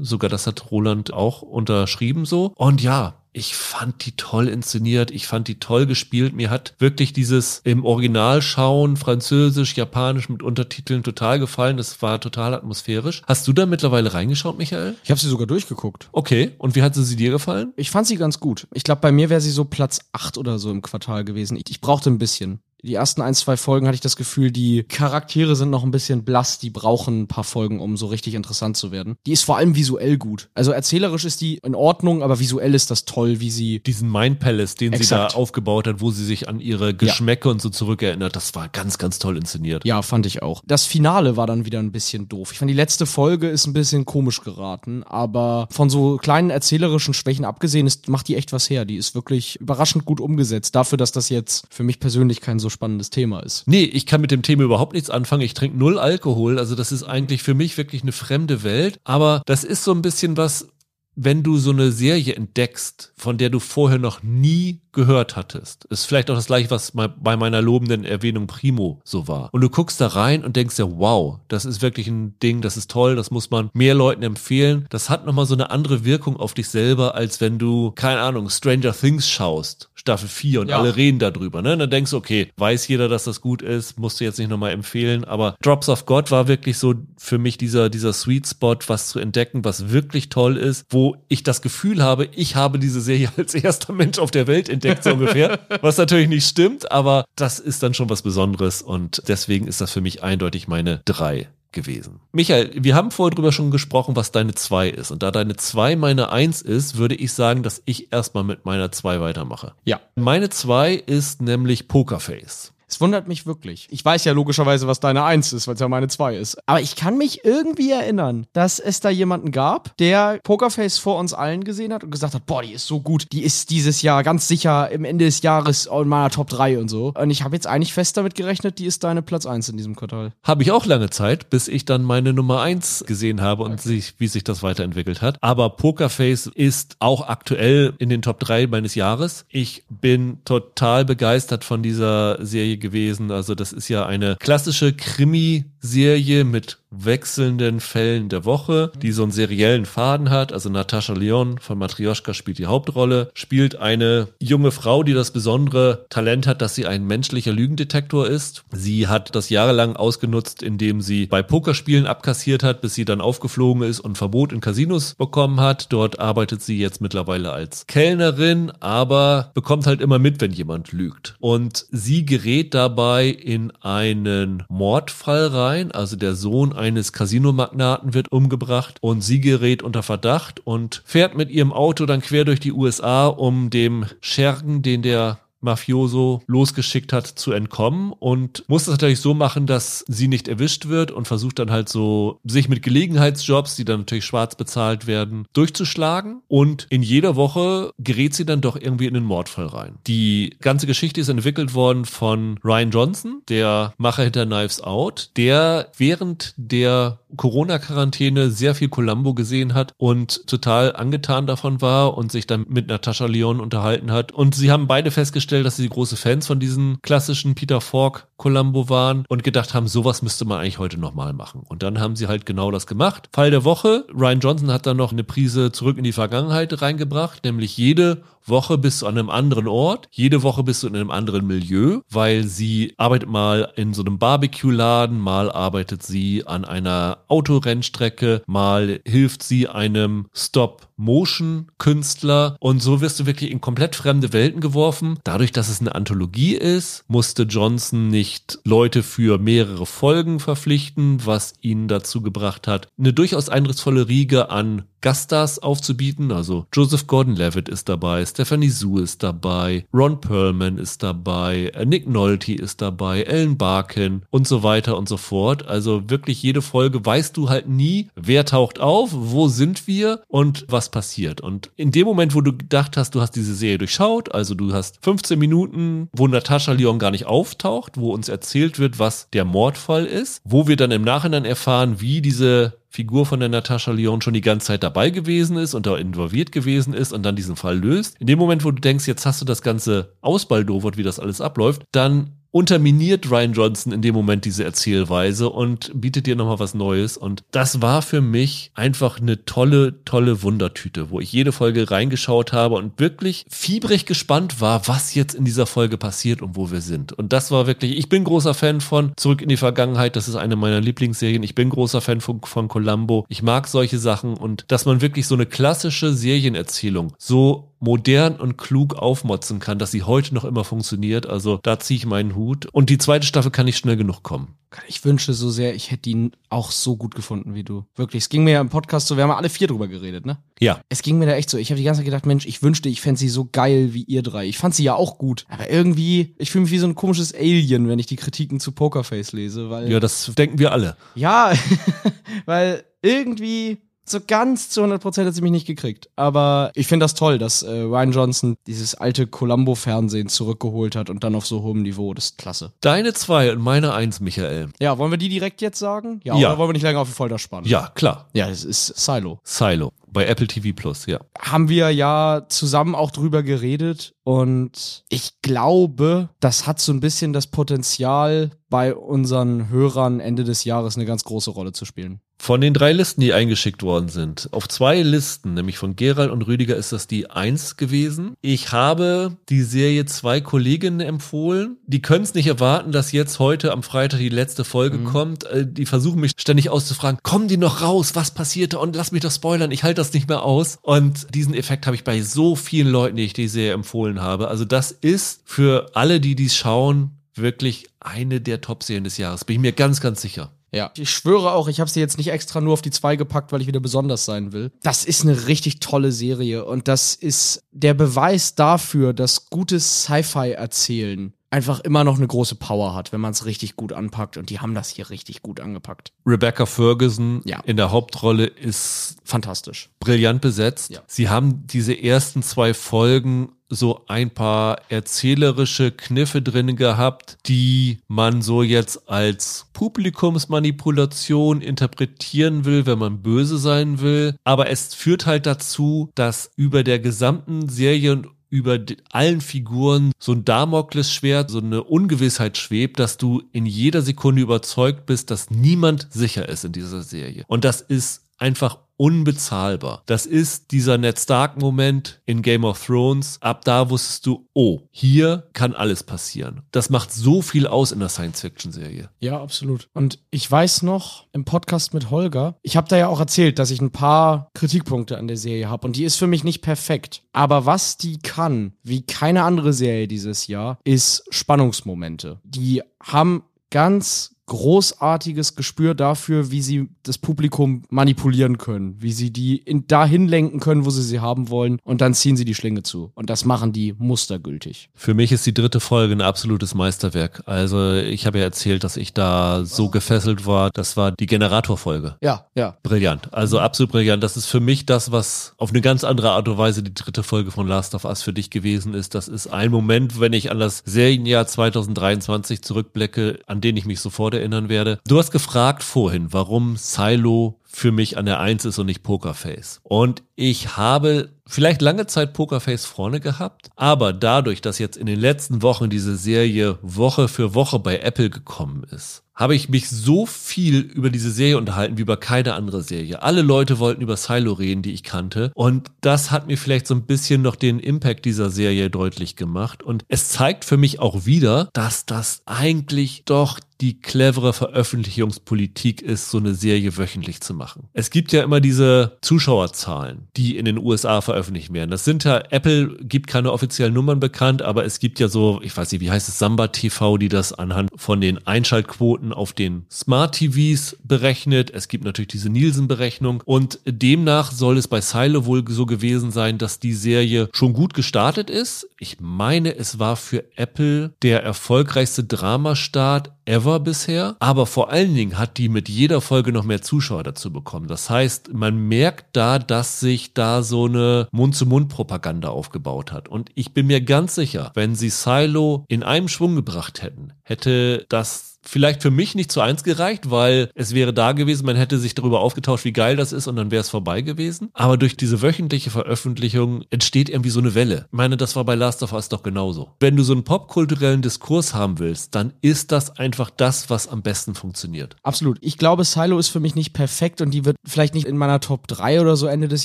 Sogar das hat Roland auch unterschrieben so. Und ja, ich fand die toll inszeniert, ich fand die toll gespielt. Mir hat wirklich dieses im Original schauen, französisch, japanisch mit Untertiteln total gefallen. Das war total atmosphärisch. Hast du da mittlerweile reingeschaut, Michael? Ich habe sie sogar durchgeguckt. Okay, und wie hat sie dir gefallen? Ich fand sie ganz gut. Ich glaube, bei mir wäre sie so Platz 8 oder so im Quartal gewesen. Ich, ich brauchte ein bisschen die ersten ein, zwei Folgen hatte ich das Gefühl, die Charaktere sind noch ein bisschen blass, die brauchen ein paar Folgen, um so richtig interessant zu werden. Die ist vor allem visuell gut. Also erzählerisch ist die in Ordnung, aber visuell ist das toll, wie sie. Diesen Mind Palace, den Exakt. sie da aufgebaut hat, wo sie sich an ihre Geschmäcke ja. und so zurückerinnert, das war ganz, ganz toll inszeniert. Ja, fand ich auch. Das Finale war dann wieder ein bisschen doof. Ich fand, die letzte Folge ist ein bisschen komisch geraten, aber von so kleinen erzählerischen Schwächen abgesehen, ist, macht die echt was her. Die ist wirklich überraschend gut umgesetzt. Dafür, dass das jetzt für mich persönlich kein so spannendes Thema ist. Nee, ich kann mit dem Thema überhaupt nichts anfangen. Ich trinke null Alkohol. Also das ist eigentlich für mich wirklich eine fremde Welt. Aber das ist so ein bisschen was, wenn du so eine Serie entdeckst, von der du vorher noch nie gehört hattest. Ist vielleicht auch das gleiche, was bei meiner lobenden Erwähnung Primo so war. Und du guckst da rein und denkst ja, wow, das ist wirklich ein Ding, das ist toll, das muss man mehr Leuten empfehlen. Das hat nochmal so eine andere Wirkung auf dich selber, als wenn du, keine Ahnung, Stranger Things schaust, Staffel 4 und ja. alle reden darüber. Ne? dann denkst du, okay, weiß jeder, dass das gut ist, musst du jetzt nicht nochmal empfehlen. Aber Drops of God war wirklich so für mich dieser, dieser Sweet Spot, was zu entdecken, was wirklich toll ist, wo ich das Gefühl habe, ich habe diese Serie als erster Mensch auf der Welt entdeckt entdeckt, so ungefähr. Was natürlich nicht stimmt, aber das ist dann schon was Besonderes und deswegen ist das für mich eindeutig meine drei gewesen. Michael, wir haben vorher drüber schon gesprochen, was deine 2 ist. Und da deine 2 meine 1 ist, würde ich sagen, dass ich erstmal mit meiner 2 weitermache. Ja. Meine 2 ist nämlich Pokerface. Es wundert mich wirklich. Ich weiß ja logischerweise, was deine Eins ist, weil es ja meine Zwei ist. Aber ich kann mich irgendwie erinnern, dass es da jemanden gab, der Pokerface vor uns allen gesehen hat und gesagt hat, boah, die ist so gut. Die ist dieses Jahr ganz sicher im Ende des Jahres in meiner Top 3 und so. Und ich habe jetzt eigentlich fest damit gerechnet, die ist deine Platz 1 in diesem Quartal. Habe ich auch lange Zeit, bis ich dann meine Nummer 1 gesehen habe und sich, wie sich das weiterentwickelt hat. Aber Pokerface ist auch aktuell in den Top 3 meines Jahres. Ich bin total begeistert von dieser Serie gewesen. Also das ist ja eine klassische Krimi-Serie mit wechselnden Fällen der Woche, die so einen seriellen Faden hat. Also Natascha Leon von Matryoshka spielt die Hauptrolle, spielt eine junge Frau, die das besondere Talent hat, dass sie ein menschlicher Lügendetektor ist. Sie hat das jahrelang ausgenutzt, indem sie bei Pokerspielen abkassiert hat, bis sie dann aufgeflogen ist und Verbot in Casinos bekommen hat. Dort arbeitet sie jetzt mittlerweile als Kellnerin, aber bekommt halt immer mit, wenn jemand lügt. Und sie gerät dabei in einen Mordfall rein. Also der Sohn eines Casinomagnaten wird umgebracht und sie gerät unter Verdacht und fährt mit ihrem Auto dann quer durch die USA, um dem Schergen, den der Mafioso losgeschickt hat, zu entkommen und muss das natürlich so machen, dass sie nicht erwischt wird und versucht dann halt so, sich mit Gelegenheitsjobs, die dann natürlich schwarz bezahlt werden, durchzuschlagen. Und in jeder Woche gerät sie dann doch irgendwie in den Mordfall rein. Die ganze Geschichte ist entwickelt worden von Ryan Johnson, der Macher hinter Knives Out, der während der Corona-Quarantäne sehr viel Columbo gesehen hat und total angetan davon war und sich dann mit Natascha Leon unterhalten hat. Und sie haben beide festgestellt, dass sie große Fans von diesen klassischen Peter Falk Columbo waren und gedacht haben, sowas müsste man eigentlich heute nochmal machen. Und dann haben sie halt genau das gemacht. Fall der Woche. Ryan Johnson hat dann noch eine Prise zurück in die Vergangenheit reingebracht, nämlich jede Woche bist du an einem anderen Ort, jede Woche bist du in einem anderen Milieu, weil sie arbeitet mal in so einem Barbecue-Laden, mal arbeitet sie an einer Autorennstrecke, mal hilft sie einem Stop-Motion-Künstler und so wirst du wirklich in komplett fremde Welten geworfen. Dadurch, dass es eine Anthologie ist, musste Johnson nicht Leute für mehrere Folgen verpflichten, was ihn dazu gebracht hat, eine durchaus eindrucksvolle Riege an Gaststars aufzubieten. Also Joseph Gordon-Levitt ist dabei, Stephanie Sue ist dabei, Ron Perlman ist dabei, äh, Nick Nolte ist dabei, Ellen Barkin und so weiter und so fort. Also wirklich jede Folge weißt du halt nie, wer taucht auf, wo sind wir und was passiert. Und in dem Moment, wo du gedacht hast, du hast diese Serie durchschaut, also du hast 15 Minuten, wo Natascha Lyon gar nicht auftaucht, wo uns erzählt wird, was der Mordfall ist, wo wir dann im Nachhinein erfahren, wie diese Figur von der Natascha Lyon schon die ganze Zeit dabei gewesen ist und da involviert gewesen ist und dann diesen Fall löst. In dem Moment, wo du denkst, jetzt hast du das Ganze ausbaldowert, wie das alles abläuft, dann unterminiert Ryan Johnson in dem Moment diese Erzählweise und bietet dir nochmal was Neues. Und das war für mich einfach eine tolle, tolle Wundertüte, wo ich jede Folge reingeschaut habe und wirklich fiebrig gespannt war, was jetzt in dieser Folge passiert und wo wir sind. Und das war wirklich, ich bin großer Fan von Zurück in die Vergangenheit. Das ist eine meiner Lieblingsserien. Ich bin großer Fan von, von Columbo. Ich mag solche Sachen und dass man wirklich so eine klassische Serienerzählung so modern und klug aufmotzen kann, dass sie heute noch immer funktioniert. Also da ziehe ich meinen Hut. Und die zweite Staffel kann nicht schnell genug kommen. Ich wünsche so sehr, ich hätte ihn auch so gut gefunden wie du. Wirklich. Es ging mir ja im Podcast so, wir haben ja alle vier drüber geredet, ne? Ja. Es ging mir da echt so. Ich habe die ganze Zeit gedacht, Mensch, ich wünschte, ich fände sie so geil wie ihr drei. Ich fand sie ja auch gut. Aber irgendwie, ich fühle mich wie so ein komisches Alien, wenn ich die Kritiken zu Pokerface lese, weil. Ja, das denken wir alle. Ja, weil irgendwie so ganz zu 100% hat sie mich nicht gekriegt. Aber ich finde das toll, dass äh, Ryan Johnson dieses alte Columbo-Fernsehen zurückgeholt hat und dann auf so hohem Niveau. Das ist klasse. Deine zwei und meine eins, Michael. Ja, wollen wir die direkt jetzt sagen? Ja, Ja. oder wollen wir nicht länger auf die Folter spannen? Ja, klar. Ja, das ist Silo. Silo. Bei Apple TV Plus, ja. Haben wir ja zusammen auch drüber geredet und ich glaube, das hat so ein bisschen das Potenzial, bei unseren Hörern Ende des Jahres eine ganz große Rolle zu spielen. Von den drei Listen, die eingeschickt worden sind, auf zwei Listen, nämlich von Gerald und Rüdiger, ist das die eins gewesen. Ich habe die Serie zwei Kolleginnen empfohlen. Die können es nicht erwarten, dass jetzt heute am Freitag die letzte Folge mhm. kommt. Äh, die versuchen mich ständig auszufragen, kommen die noch raus? Was passierte? Und lass mich doch spoilern, ich halte das nicht mehr aus. Und diesen Effekt habe ich bei so vielen Leuten, die ich die Serie empfohlen habe. Also das ist für alle, die dies schauen, wirklich eine der Top-Serien des Jahres. Bin ich mir ganz, ganz sicher. Ja. Ich schwöre auch, ich habe sie jetzt nicht extra nur auf die zwei gepackt, weil ich wieder besonders sein will. Das ist eine richtig tolle Serie und das ist der Beweis dafür, dass gutes Sci-Fi erzählen einfach immer noch eine große Power hat, wenn man es richtig gut anpackt. Und die haben das hier richtig gut angepackt. Rebecca Ferguson ja. in der Hauptrolle ist fantastisch. Brillant besetzt. Ja. Sie haben diese ersten zwei Folgen so ein paar erzählerische Kniffe drin gehabt, die man so jetzt als Publikumsmanipulation interpretieren will, wenn man böse sein will. Aber es führt halt dazu, dass über der gesamten Serie und über allen Figuren so ein Damoklesschwert, so eine Ungewissheit schwebt, dass du in jeder Sekunde überzeugt bist, dass niemand sicher ist in dieser Serie. Und das ist einfach unbezahlbar. Das ist dieser Ned Stark-Moment in Game of Thrones. Ab da wusstest du, oh, hier kann alles passieren. Das macht so viel aus in der Science-Fiction-Serie. Ja, absolut. Und ich weiß noch, im Podcast mit Holger, ich habe da ja auch erzählt, dass ich ein paar Kritikpunkte an der Serie habe. Und die ist für mich nicht perfekt. Aber was die kann, wie keine andere Serie dieses Jahr, ist Spannungsmomente. Die haben ganz großartiges Gespür dafür, wie sie das Publikum manipulieren können, wie sie die in, dahin lenken können, wo sie sie haben wollen und dann ziehen sie die Schlinge zu. Und das machen die mustergültig. Für mich ist die dritte Folge ein absolutes Meisterwerk. Also ich habe ja erzählt, dass ich da so gefesselt war. Das war die Generatorfolge. Ja, ja. Brillant. Also absolut brillant. Das ist für mich das, was auf eine ganz andere Art und Weise die dritte Folge von Last of Us für dich gewesen ist. Das ist ein Moment, wenn ich an das Serienjahr 2023 zurückblicke, an den ich mich sofort erinnern werde. Du hast gefragt vorhin, warum Silo für mich an der Eins ist und nicht Pokerface. Und ich habe vielleicht lange Zeit Pokerface vorne gehabt, aber dadurch, dass jetzt in den letzten Wochen diese Serie Woche für Woche bei Apple gekommen ist, habe ich mich so viel über diese Serie unterhalten wie über keine andere Serie. Alle Leute wollten über Silo reden, die ich kannte. Und das hat mir vielleicht so ein bisschen noch den Impact dieser Serie deutlich gemacht. Und es zeigt für mich auch wieder, dass das eigentlich doch die clevere Veröffentlichungspolitik ist, so eine Serie wöchentlich zu machen. Es gibt ja immer diese Zuschauerzahlen, die in den USA veröffentlicht werden. Das sind ja, Apple gibt keine offiziellen Nummern bekannt, aber es gibt ja so, ich weiß nicht, wie heißt es, Samba TV, die das anhand von den Einschaltquoten auf den Smart TVs berechnet. Es gibt natürlich diese Nielsen-Berechnung und demnach soll es bei Silo wohl so gewesen sein, dass die Serie schon gut gestartet ist. Ich meine, es war für Apple der erfolgreichste Dramastart ever bisher. Aber vor allen Dingen hat die mit jeder Folge noch mehr Zuschauer dazu bekommen. Das heißt, man merkt da, dass sich da so eine Mund-zu-Mund-Propaganda aufgebaut hat. Und ich bin mir ganz sicher, wenn sie Silo in einem Schwung gebracht hätten, hätte das vielleicht für mich nicht zu eins gereicht, weil es wäre da gewesen, man hätte sich darüber aufgetauscht, wie geil das ist und dann wäre es vorbei gewesen. Aber durch diese wöchentliche Veröffentlichung entsteht irgendwie so eine Welle. Ich meine, das war bei Last of Us doch genauso. Wenn du so einen popkulturellen Diskurs haben willst, dann ist das einfach das, was am besten funktioniert. Absolut. Ich glaube, Silo ist für mich nicht perfekt und die wird vielleicht nicht in meiner Top 3 oder so Ende des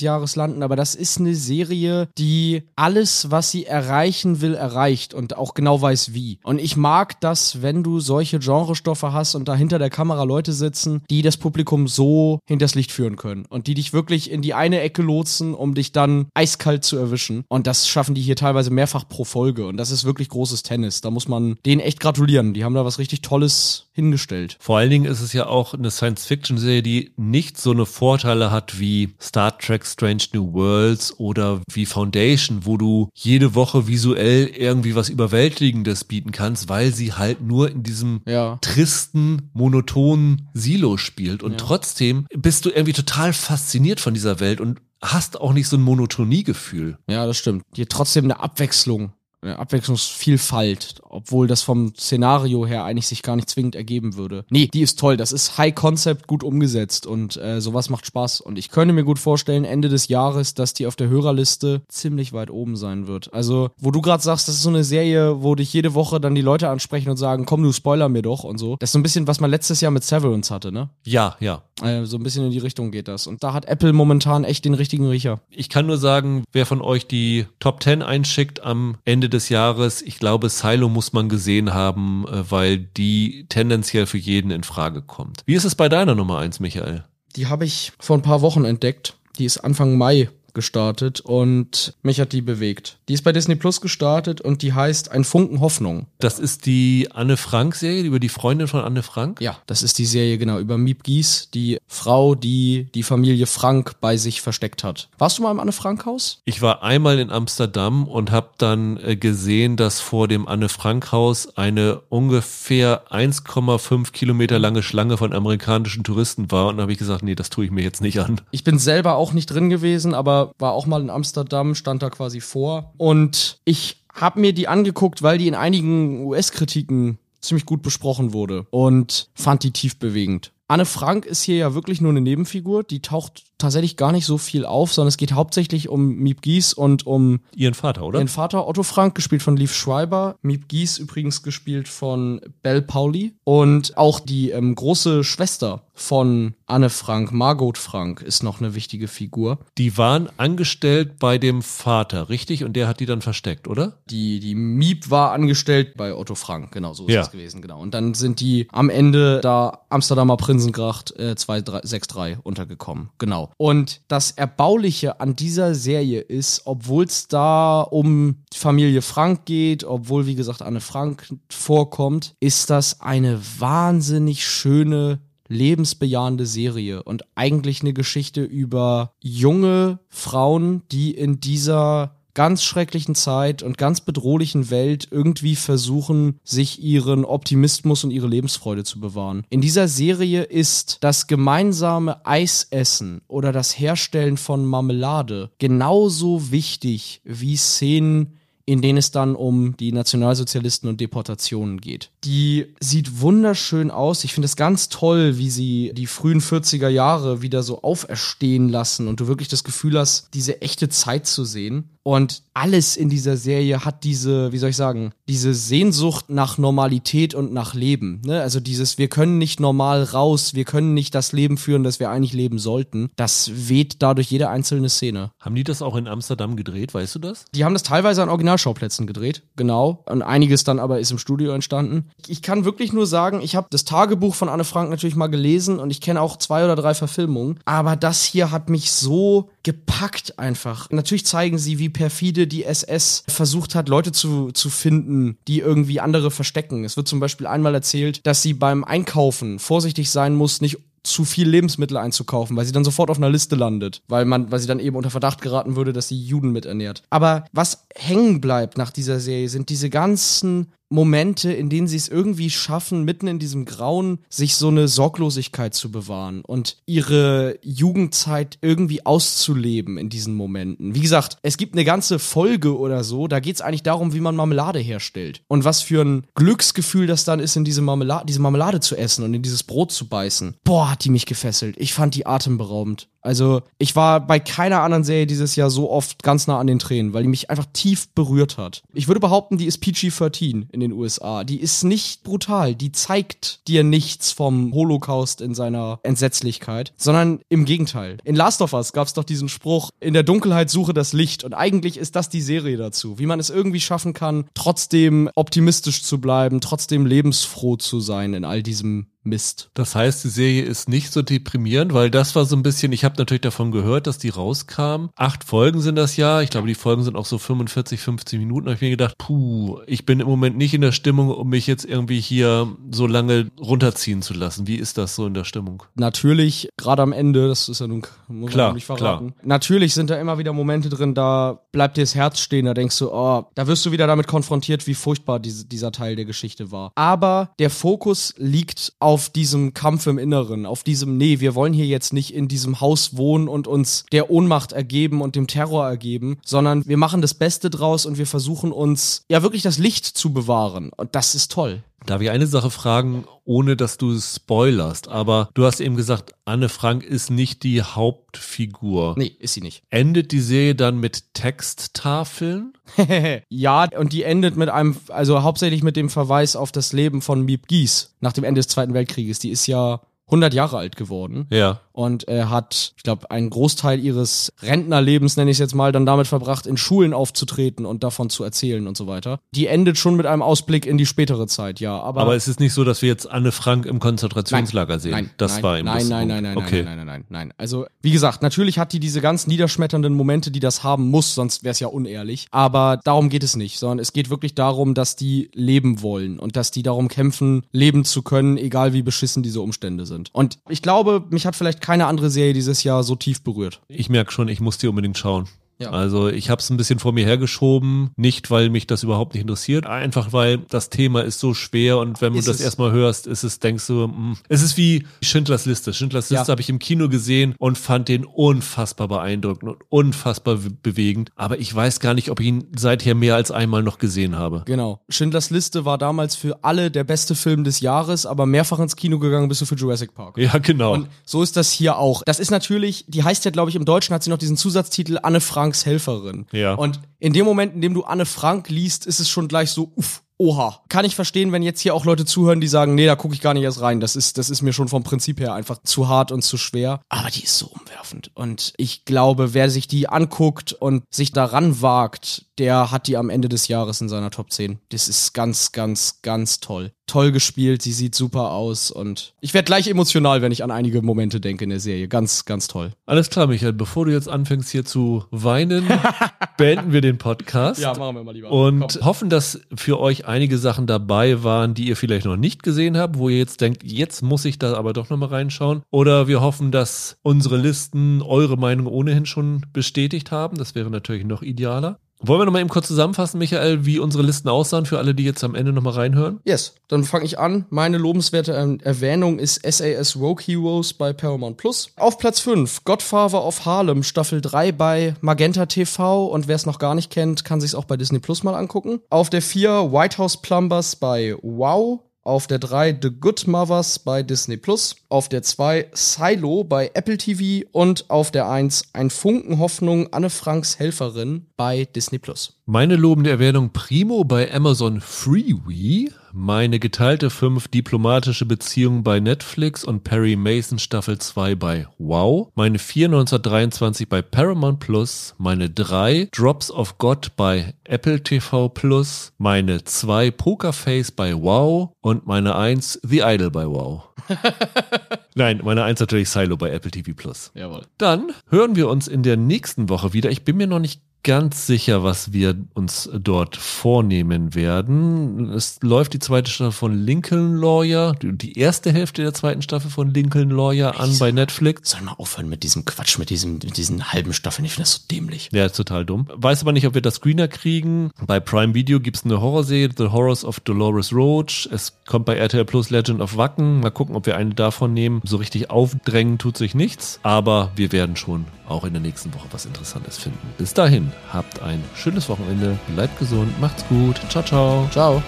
Jahres landen, aber das ist eine Serie, die alles, was sie erreichen will, erreicht und auch genau weiß wie. Und ich mag das, wenn du solche Genres Genrestoffe hast und da hinter der Kamera Leute sitzen, die das Publikum so hinters Licht führen können und die dich wirklich in die eine Ecke lotsen, um dich dann eiskalt zu erwischen. Und das schaffen die hier teilweise mehrfach pro Folge und das ist wirklich großes Tennis. Da muss man denen echt gratulieren. Die haben da was richtig Tolles hingestellt. Vor allen Dingen ist es ja auch eine Science-Fiction-Serie, die nicht so eine Vorteile hat wie Star Trek Strange New Worlds oder wie Foundation, wo du jede Woche visuell irgendwie was Überwältigendes bieten kannst, weil sie halt nur in diesem ja tristen, monotonen Silo spielt. Und ja. trotzdem bist du irgendwie total fasziniert von dieser Welt und hast auch nicht so ein Monotoniegefühl. Ja, das stimmt. Dir trotzdem eine Abwechslung eine Abwechslungsvielfalt, obwohl das vom Szenario her eigentlich sich gar nicht zwingend ergeben würde. Nee, die ist toll. Das ist High Concept gut umgesetzt und äh, sowas macht Spaß. Und ich könnte mir gut vorstellen, Ende des Jahres, dass die auf der Hörerliste ziemlich weit oben sein wird. Also, wo du gerade sagst, das ist so eine Serie, wo dich jede Woche dann die Leute ansprechen und sagen, komm, du spoiler mir doch und so. Das ist so ein bisschen, was man letztes Jahr mit Severance hatte, ne? Ja, ja. Äh, so ein bisschen in die Richtung geht das. Und da hat Apple momentan echt den richtigen Riecher. Ich kann nur sagen, wer von euch die Top 10 einschickt am Ende des Jahres, ich glaube, Silo muss man gesehen haben, äh, weil die tendenziell für jeden in Frage kommt. Wie ist es bei deiner Nummer 1, Michael? Die habe ich vor ein paar Wochen entdeckt. Die ist Anfang Mai gestartet und mich hat die bewegt. Die ist bei Disney Plus gestartet und die heißt Ein Funken Hoffnung. Das ist die Anne Frank Serie über die Freundin von Anne Frank? Ja, das ist die Serie genau über Miep Gies, die Frau, die die Familie Frank bei sich versteckt hat. Warst du mal im Anne Frank Haus? Ich war einmal in Amsterdam und habe dann äh, gesehen, dass vor dem Anne Frank Haus eine ungefähr 1,5 Kilometer lange Schlange von amerikanischen Touristen war und da habe ich gesagt, nee, das tue ich mir jetzt nicht an. Ich bin selber auch nicht drin gewesen, aber war auch mal in Amsterdam, stand da quasi vor. Und ich habe mir die angeguckt, weil die in einigen US-Kritiken ziemlich gut besprochen wurde und fand die tief bewegend. Anne Frank ist hier ja wirklich nur eine Nebenfigur, die taucht tatsächlich gar nicht so viel auf, sondern es geht hauptsächlich um Miep Gies und um ihren Vater, oder? Ihren Vater Otto Frank, gespielt von Liv Schreiber. Miep Gies übrigens gespielt von Belle Pauli. Und auch die ähm, große Schwester von Anne Frank, Margot Frank, ist noch eine wichtige Figur. Die waren angestellt bei dem Vater, richtig? Und der hat die dann versteckt, oder? Die, die Miep war angestellt bei Otto Frank, genau, so ist ja. es gewesen, genau. Und dann sind die am Ende da Amsterdamer Prinzengracht äh, 263 untergekommen, genau. Und das Erbauliche an dieser Serie ist, obwohl es da um Familie Frank geht, obwohl, wie gesagt, Anne Frank vorkommt, ist das eine wahnsinnig schöne lebensbejahende Serie und eigentlich eine Geschichte über junge Frauen, die in dieser ganz schrecklichen Zeit und ganz bedrohlichen Welt irgendwie versuchen, sich ihren Optimismus und ihre Lebensfreude zu bewahren. In dieser Serie ist das gemeinsame Eisessen oder das Herstellen von Marmelade genauso wichtig wie Szenen in denen es dann um die Nationalsozialisten und Deportationen geht. Die sieht wunderschön aus. Ich finde es ganz toll, wie sie die frühen 40er Jahre wieder so auferstehen lassen und du wirklich das Gefühl hast, diese echte Zeit zu sehen. Und alles in dieser Serie hat diese, wie soll ich sagen, diese Sehnsucht nach Normalität und nach Leben. Ne? Also dieses, wir können nicht normal raus, wir können nicht das Leben führen, das wir eigentlich leben sollten. Das weht dadurch jede einzelne Szene. Haben die das auch in Amsterdam gedreht, weißt du das? Die haben das teilweise an Originalschauplätzen gedreht, genau. Und einiges dann aber ist im Studio entstanden. Ich kann wirklich nur sagen, ich habe das Tagebuch von Anne Frank natürlich mal gelesen und ich kenne auch zwei oder drei Verfilmungen. Aber das hier hat mich so gepackt einfach. Natürlich zeigen sie, wie perfide die SS versucht hat, Leute zu, zu finden, die irgendwie andere verstecken. Es wird zum Beispiel einmal erzählt, dass sie beim Einkaufen vorsichtig sein muss, nicht zu viel Lebensmittel einzukaufen, weil sie dann sofort auf einer Liste landet, weil man, weil sie dann eben unter Verdacht geraten würde, dass sie Juden miternährt. Aber was hängen bleibt nach dieser Serie sind diese ganzen Momente, in denen sie es irgendwie schaffen, mitten in diesem Grauen sich so eine Sorglosigkeit zu bewahren und ihre Jugendzeit irgendwie auszuleben in diesen Momenten. Wie gesagt, es gibt eine ganze Folge oder so, da geht es eigentlich darum, wie man Marmelade herstellt. Und was für ein Glücksgefühl das dann ist, in diese Marmelade, diese Marmelade zu essen und in dieses Brot zu beißen. Boah, hat die mich gefesselt. Ich fand die atemberaubend. Also ich war bei keiner anderen Serie dieses Jahr so oft ganz nah an den Tränen, weil die mich einfach tief berührt hat. Ich würde behaupten, die ist PG-13 in den USA. Die ist nicht brutal, die zeigt dir nichts vom Holocaust in seiner Entsetzlichkeit, sondern im Gegenteil. In Last of Us gab es doch diesen Spruch, in der Dunkelheit suche das Licht und eigentlich ist das die Serie dazu, wie man es irgendwie schaffen kann, trotzdem optimistisch zu bleiben, trotzdem lebensfroh zu sein in all diesem Mist. Das heißt, die Serie ist nicht so deprimierend, weil das war so ein bisschen, ich habe natürlich davon gehört, dass die rauskam. Acht Folgen sind das ja. Ich glaube, die Folgen sind auch so 45, 50 Minuten. Da habe ich mir gedacht, puh, ich bin im Moment nicht in der Stimmung, um mich jetzt irgendwie hier so lange runterziehen zu lassen. Wie ist das so in der Stimmung? Natürlich, gerade am Ende, das ist ja nun, muss klar, man nicht verraten. Klar. Natürlich sind da immer wieder Momente drin, da bleibt dir das Herz stehen, da denkst du, oh, da wirst du wieder damit konfrontiert, wie furchtbar diese, dieser Teil der Geschichte war. Aber der Fokus liegt auf auf diesem Kampf im Inneren, auf diesem, nee, wir wollen hier jetzt nicht in diesem Haus wohnen und uns der Ohnmacht ergeben und dem Terror ergeben, sondern wir machen das Beste draus und wir versuchen uns ja wirklich das Licht zu bewahren. Und das ist toll. Darf ich eine Sache fragen, ohne dass du es spoilerst? Aber du hast eben gesagt, Anne Frank ist nicht die Hauptfigur. Nee, ist sie nicht. Endet die Serie dann mit Texttafeln? ja, und die endet mit einem, also hauptsächlich mit dem Verweis auf das Leben von Miep Gies nach dem Ende des Zweiten Weltkrieges. Die ist ja 100 Jahre alt geworden. Ja. Und äh, hat, ich glaube, einen Großteil ihres Rentnerlebens, nenne ich es jetzt mal, dann damit verbracht, in Schulen aufzutreten und davon zu erzählen und so weiter. Die endet schon mit einem Ausblick in die spätere Zeit, ja. Aber, Aber es ist nicht so, dass wir jetzt Anne Frank im Konzentrationslager nein, sehen. Nein, das nein, war im nein, nein, nein, nein, okay. nein, nein, nein, nein, nein. Also, wie gesagt, natürlich hat die diese ganz niederschmetternden Momente, die das haben muss, sonst wäre es ja unehrlich. Aber darum geht es nicht, sondern es geht wirklich darum, dass die leben wollen und dass die darum kämpfen, leben zu können, egal wie beschissen diese Umstände sind. Und ich glaube, mich hat vielleicht keine andere Serie dieses Jahr so tief berührt. Ich merke schon, ich muss die unbedingt schauen. Ja. Also ich habe es ein bisschen vor mir hergeschoben, nicht weil mich das überhaupt nicht interessiert, einfach weil das Thema ist so schwer und wenn Ist du das es. erstmal hörst, ist es, denkst du, mh, es ist wie Schindlers Liste. Schindlers Ja. Liste habe ich im Kino gesehen und fand den unfassbar beeindruckend und unfassbar be- bewegend, aber ich weiß gar nicht, ob ich ihn seither mehr als einmal noch gesehen habe. Genau. Schindlers Liste war damals für alle der beste Film des Jahres, aber mehrfach ins Kino gegangen bist du für Jurassic Park. Ja, genau. Und so ist das hier auch. Das ist natürlich, die heißt ja, glaube ich, im Deutschen hat sie noch diesen Zusatztitel Anne Franks Helferin. Ja. Und in dem Moment, in dem du Anne Frank liest, ist es schon gleich so, uff, oha. Kann ich verstehen, wenn jetzt hier auch Leute zuhören, die sagen, nee, da gucke ich gar nicht erst rein. Das ist, das ist mir schon vom Prinzip her einfach zu hart und zu schwer. Aber die ist so umwerfend. Und ich glaube, wer sich die anguckt und sich daran wagt, der hat die am Ende des Jahres in seiner Top 10. Das ist ganz, ganz, ganz toll. Toll gespielt, sie sieht super aus und ich werde gleich emotional, wenn ich an einige Momente denke in der Serie. Ganz, ganz toll. Alles klar, Michael, bevor du jetzt anfängst hier zu weinen, beenden wir den Podcast. machen wir mal lieber. Und hoffen, dass für euch einige Sachen dabei waren, die ihr vielleicht noch nicht gesehen habt, wo ihr jetzt denkt, jetzt muss ich da aber doch nochmal reinschauen. Oder wir hoffen, dass unsere Listen eure Meinung ohnehin schon bestätigt haben. Das wäre natürlich noch idealer. Wollen wir nochmal eben kurz zusammenfassen, Michael, wie unsere Listen aussahen für alle, die jetzt am Ende nochmal reinhören? Yes, dann fange ich an. Meine lobenswerte ähm, Erwähnung ist SAS Rogue Heroes bei Paramount Plus. Auf Platz 5 Godfather of Harlem Staffel 3 bei Magenta TV und wer es noch gar nicht kennt, kann sich auch bei Disney Plus mal angucken. Auf der 4 White House Plumbers bei Wow. Auf der 3 The Good Mothers bei Disney Plus. Auf der 2 Silo bei Apple TV. Und auf der 1 Ein Funken Hoffnung Anne Franks Helferin bei Disney Plus. Meine lobende Erwähnung Primo bei Amazon Freewee. Meine geteilte 5 diplomatische Beziehung bei Netflix und Perry Mason Staffel 2 bei Wow. Meine 4 1923 bei Paramount Plus. Meine 3 Drops of God bei Apple TV Plus. Meine 2 Pokerface bei Wow. Und meine 1 The Idol bei Wow. Nein, meine 1 natürlich Silo bei Apple TV Plus. Jawohl. Dann hören wir uns in der nächsten Woche wieder. Ich bin mir noch nicht ganz sicher, was wir uns dort vornehmen werden. Es läuft die zweite Staffel von Lincoln Lawyer, die- erste Hälfte der zweiten Staffel von Lincoln Lawyer an bei Netflix. Soll mal aufhören mit diesem Quatsch, mit, diesem, mit diesen halben Staffeln. Ich finde das so dämlich. Ja, ist total dumm. Weiß aber nicht, ob wir das Screener kriegen. Bei Prime Video gibt's eine Horrorserie, The Horrors of Dolores Roach. Es kommt bei RTL Plus Legend of Wacken. Mal gucken, ob wir eine davon nehmen. So richtig aufdrängen tut sich nichts. Aber wir werden schon auch in der nächsten Woche was Interessantes finden. Bis dahin, habt ein schönes Wochenende. Bleibt gesund, macht's gut. Ciao, ciao. Ciao.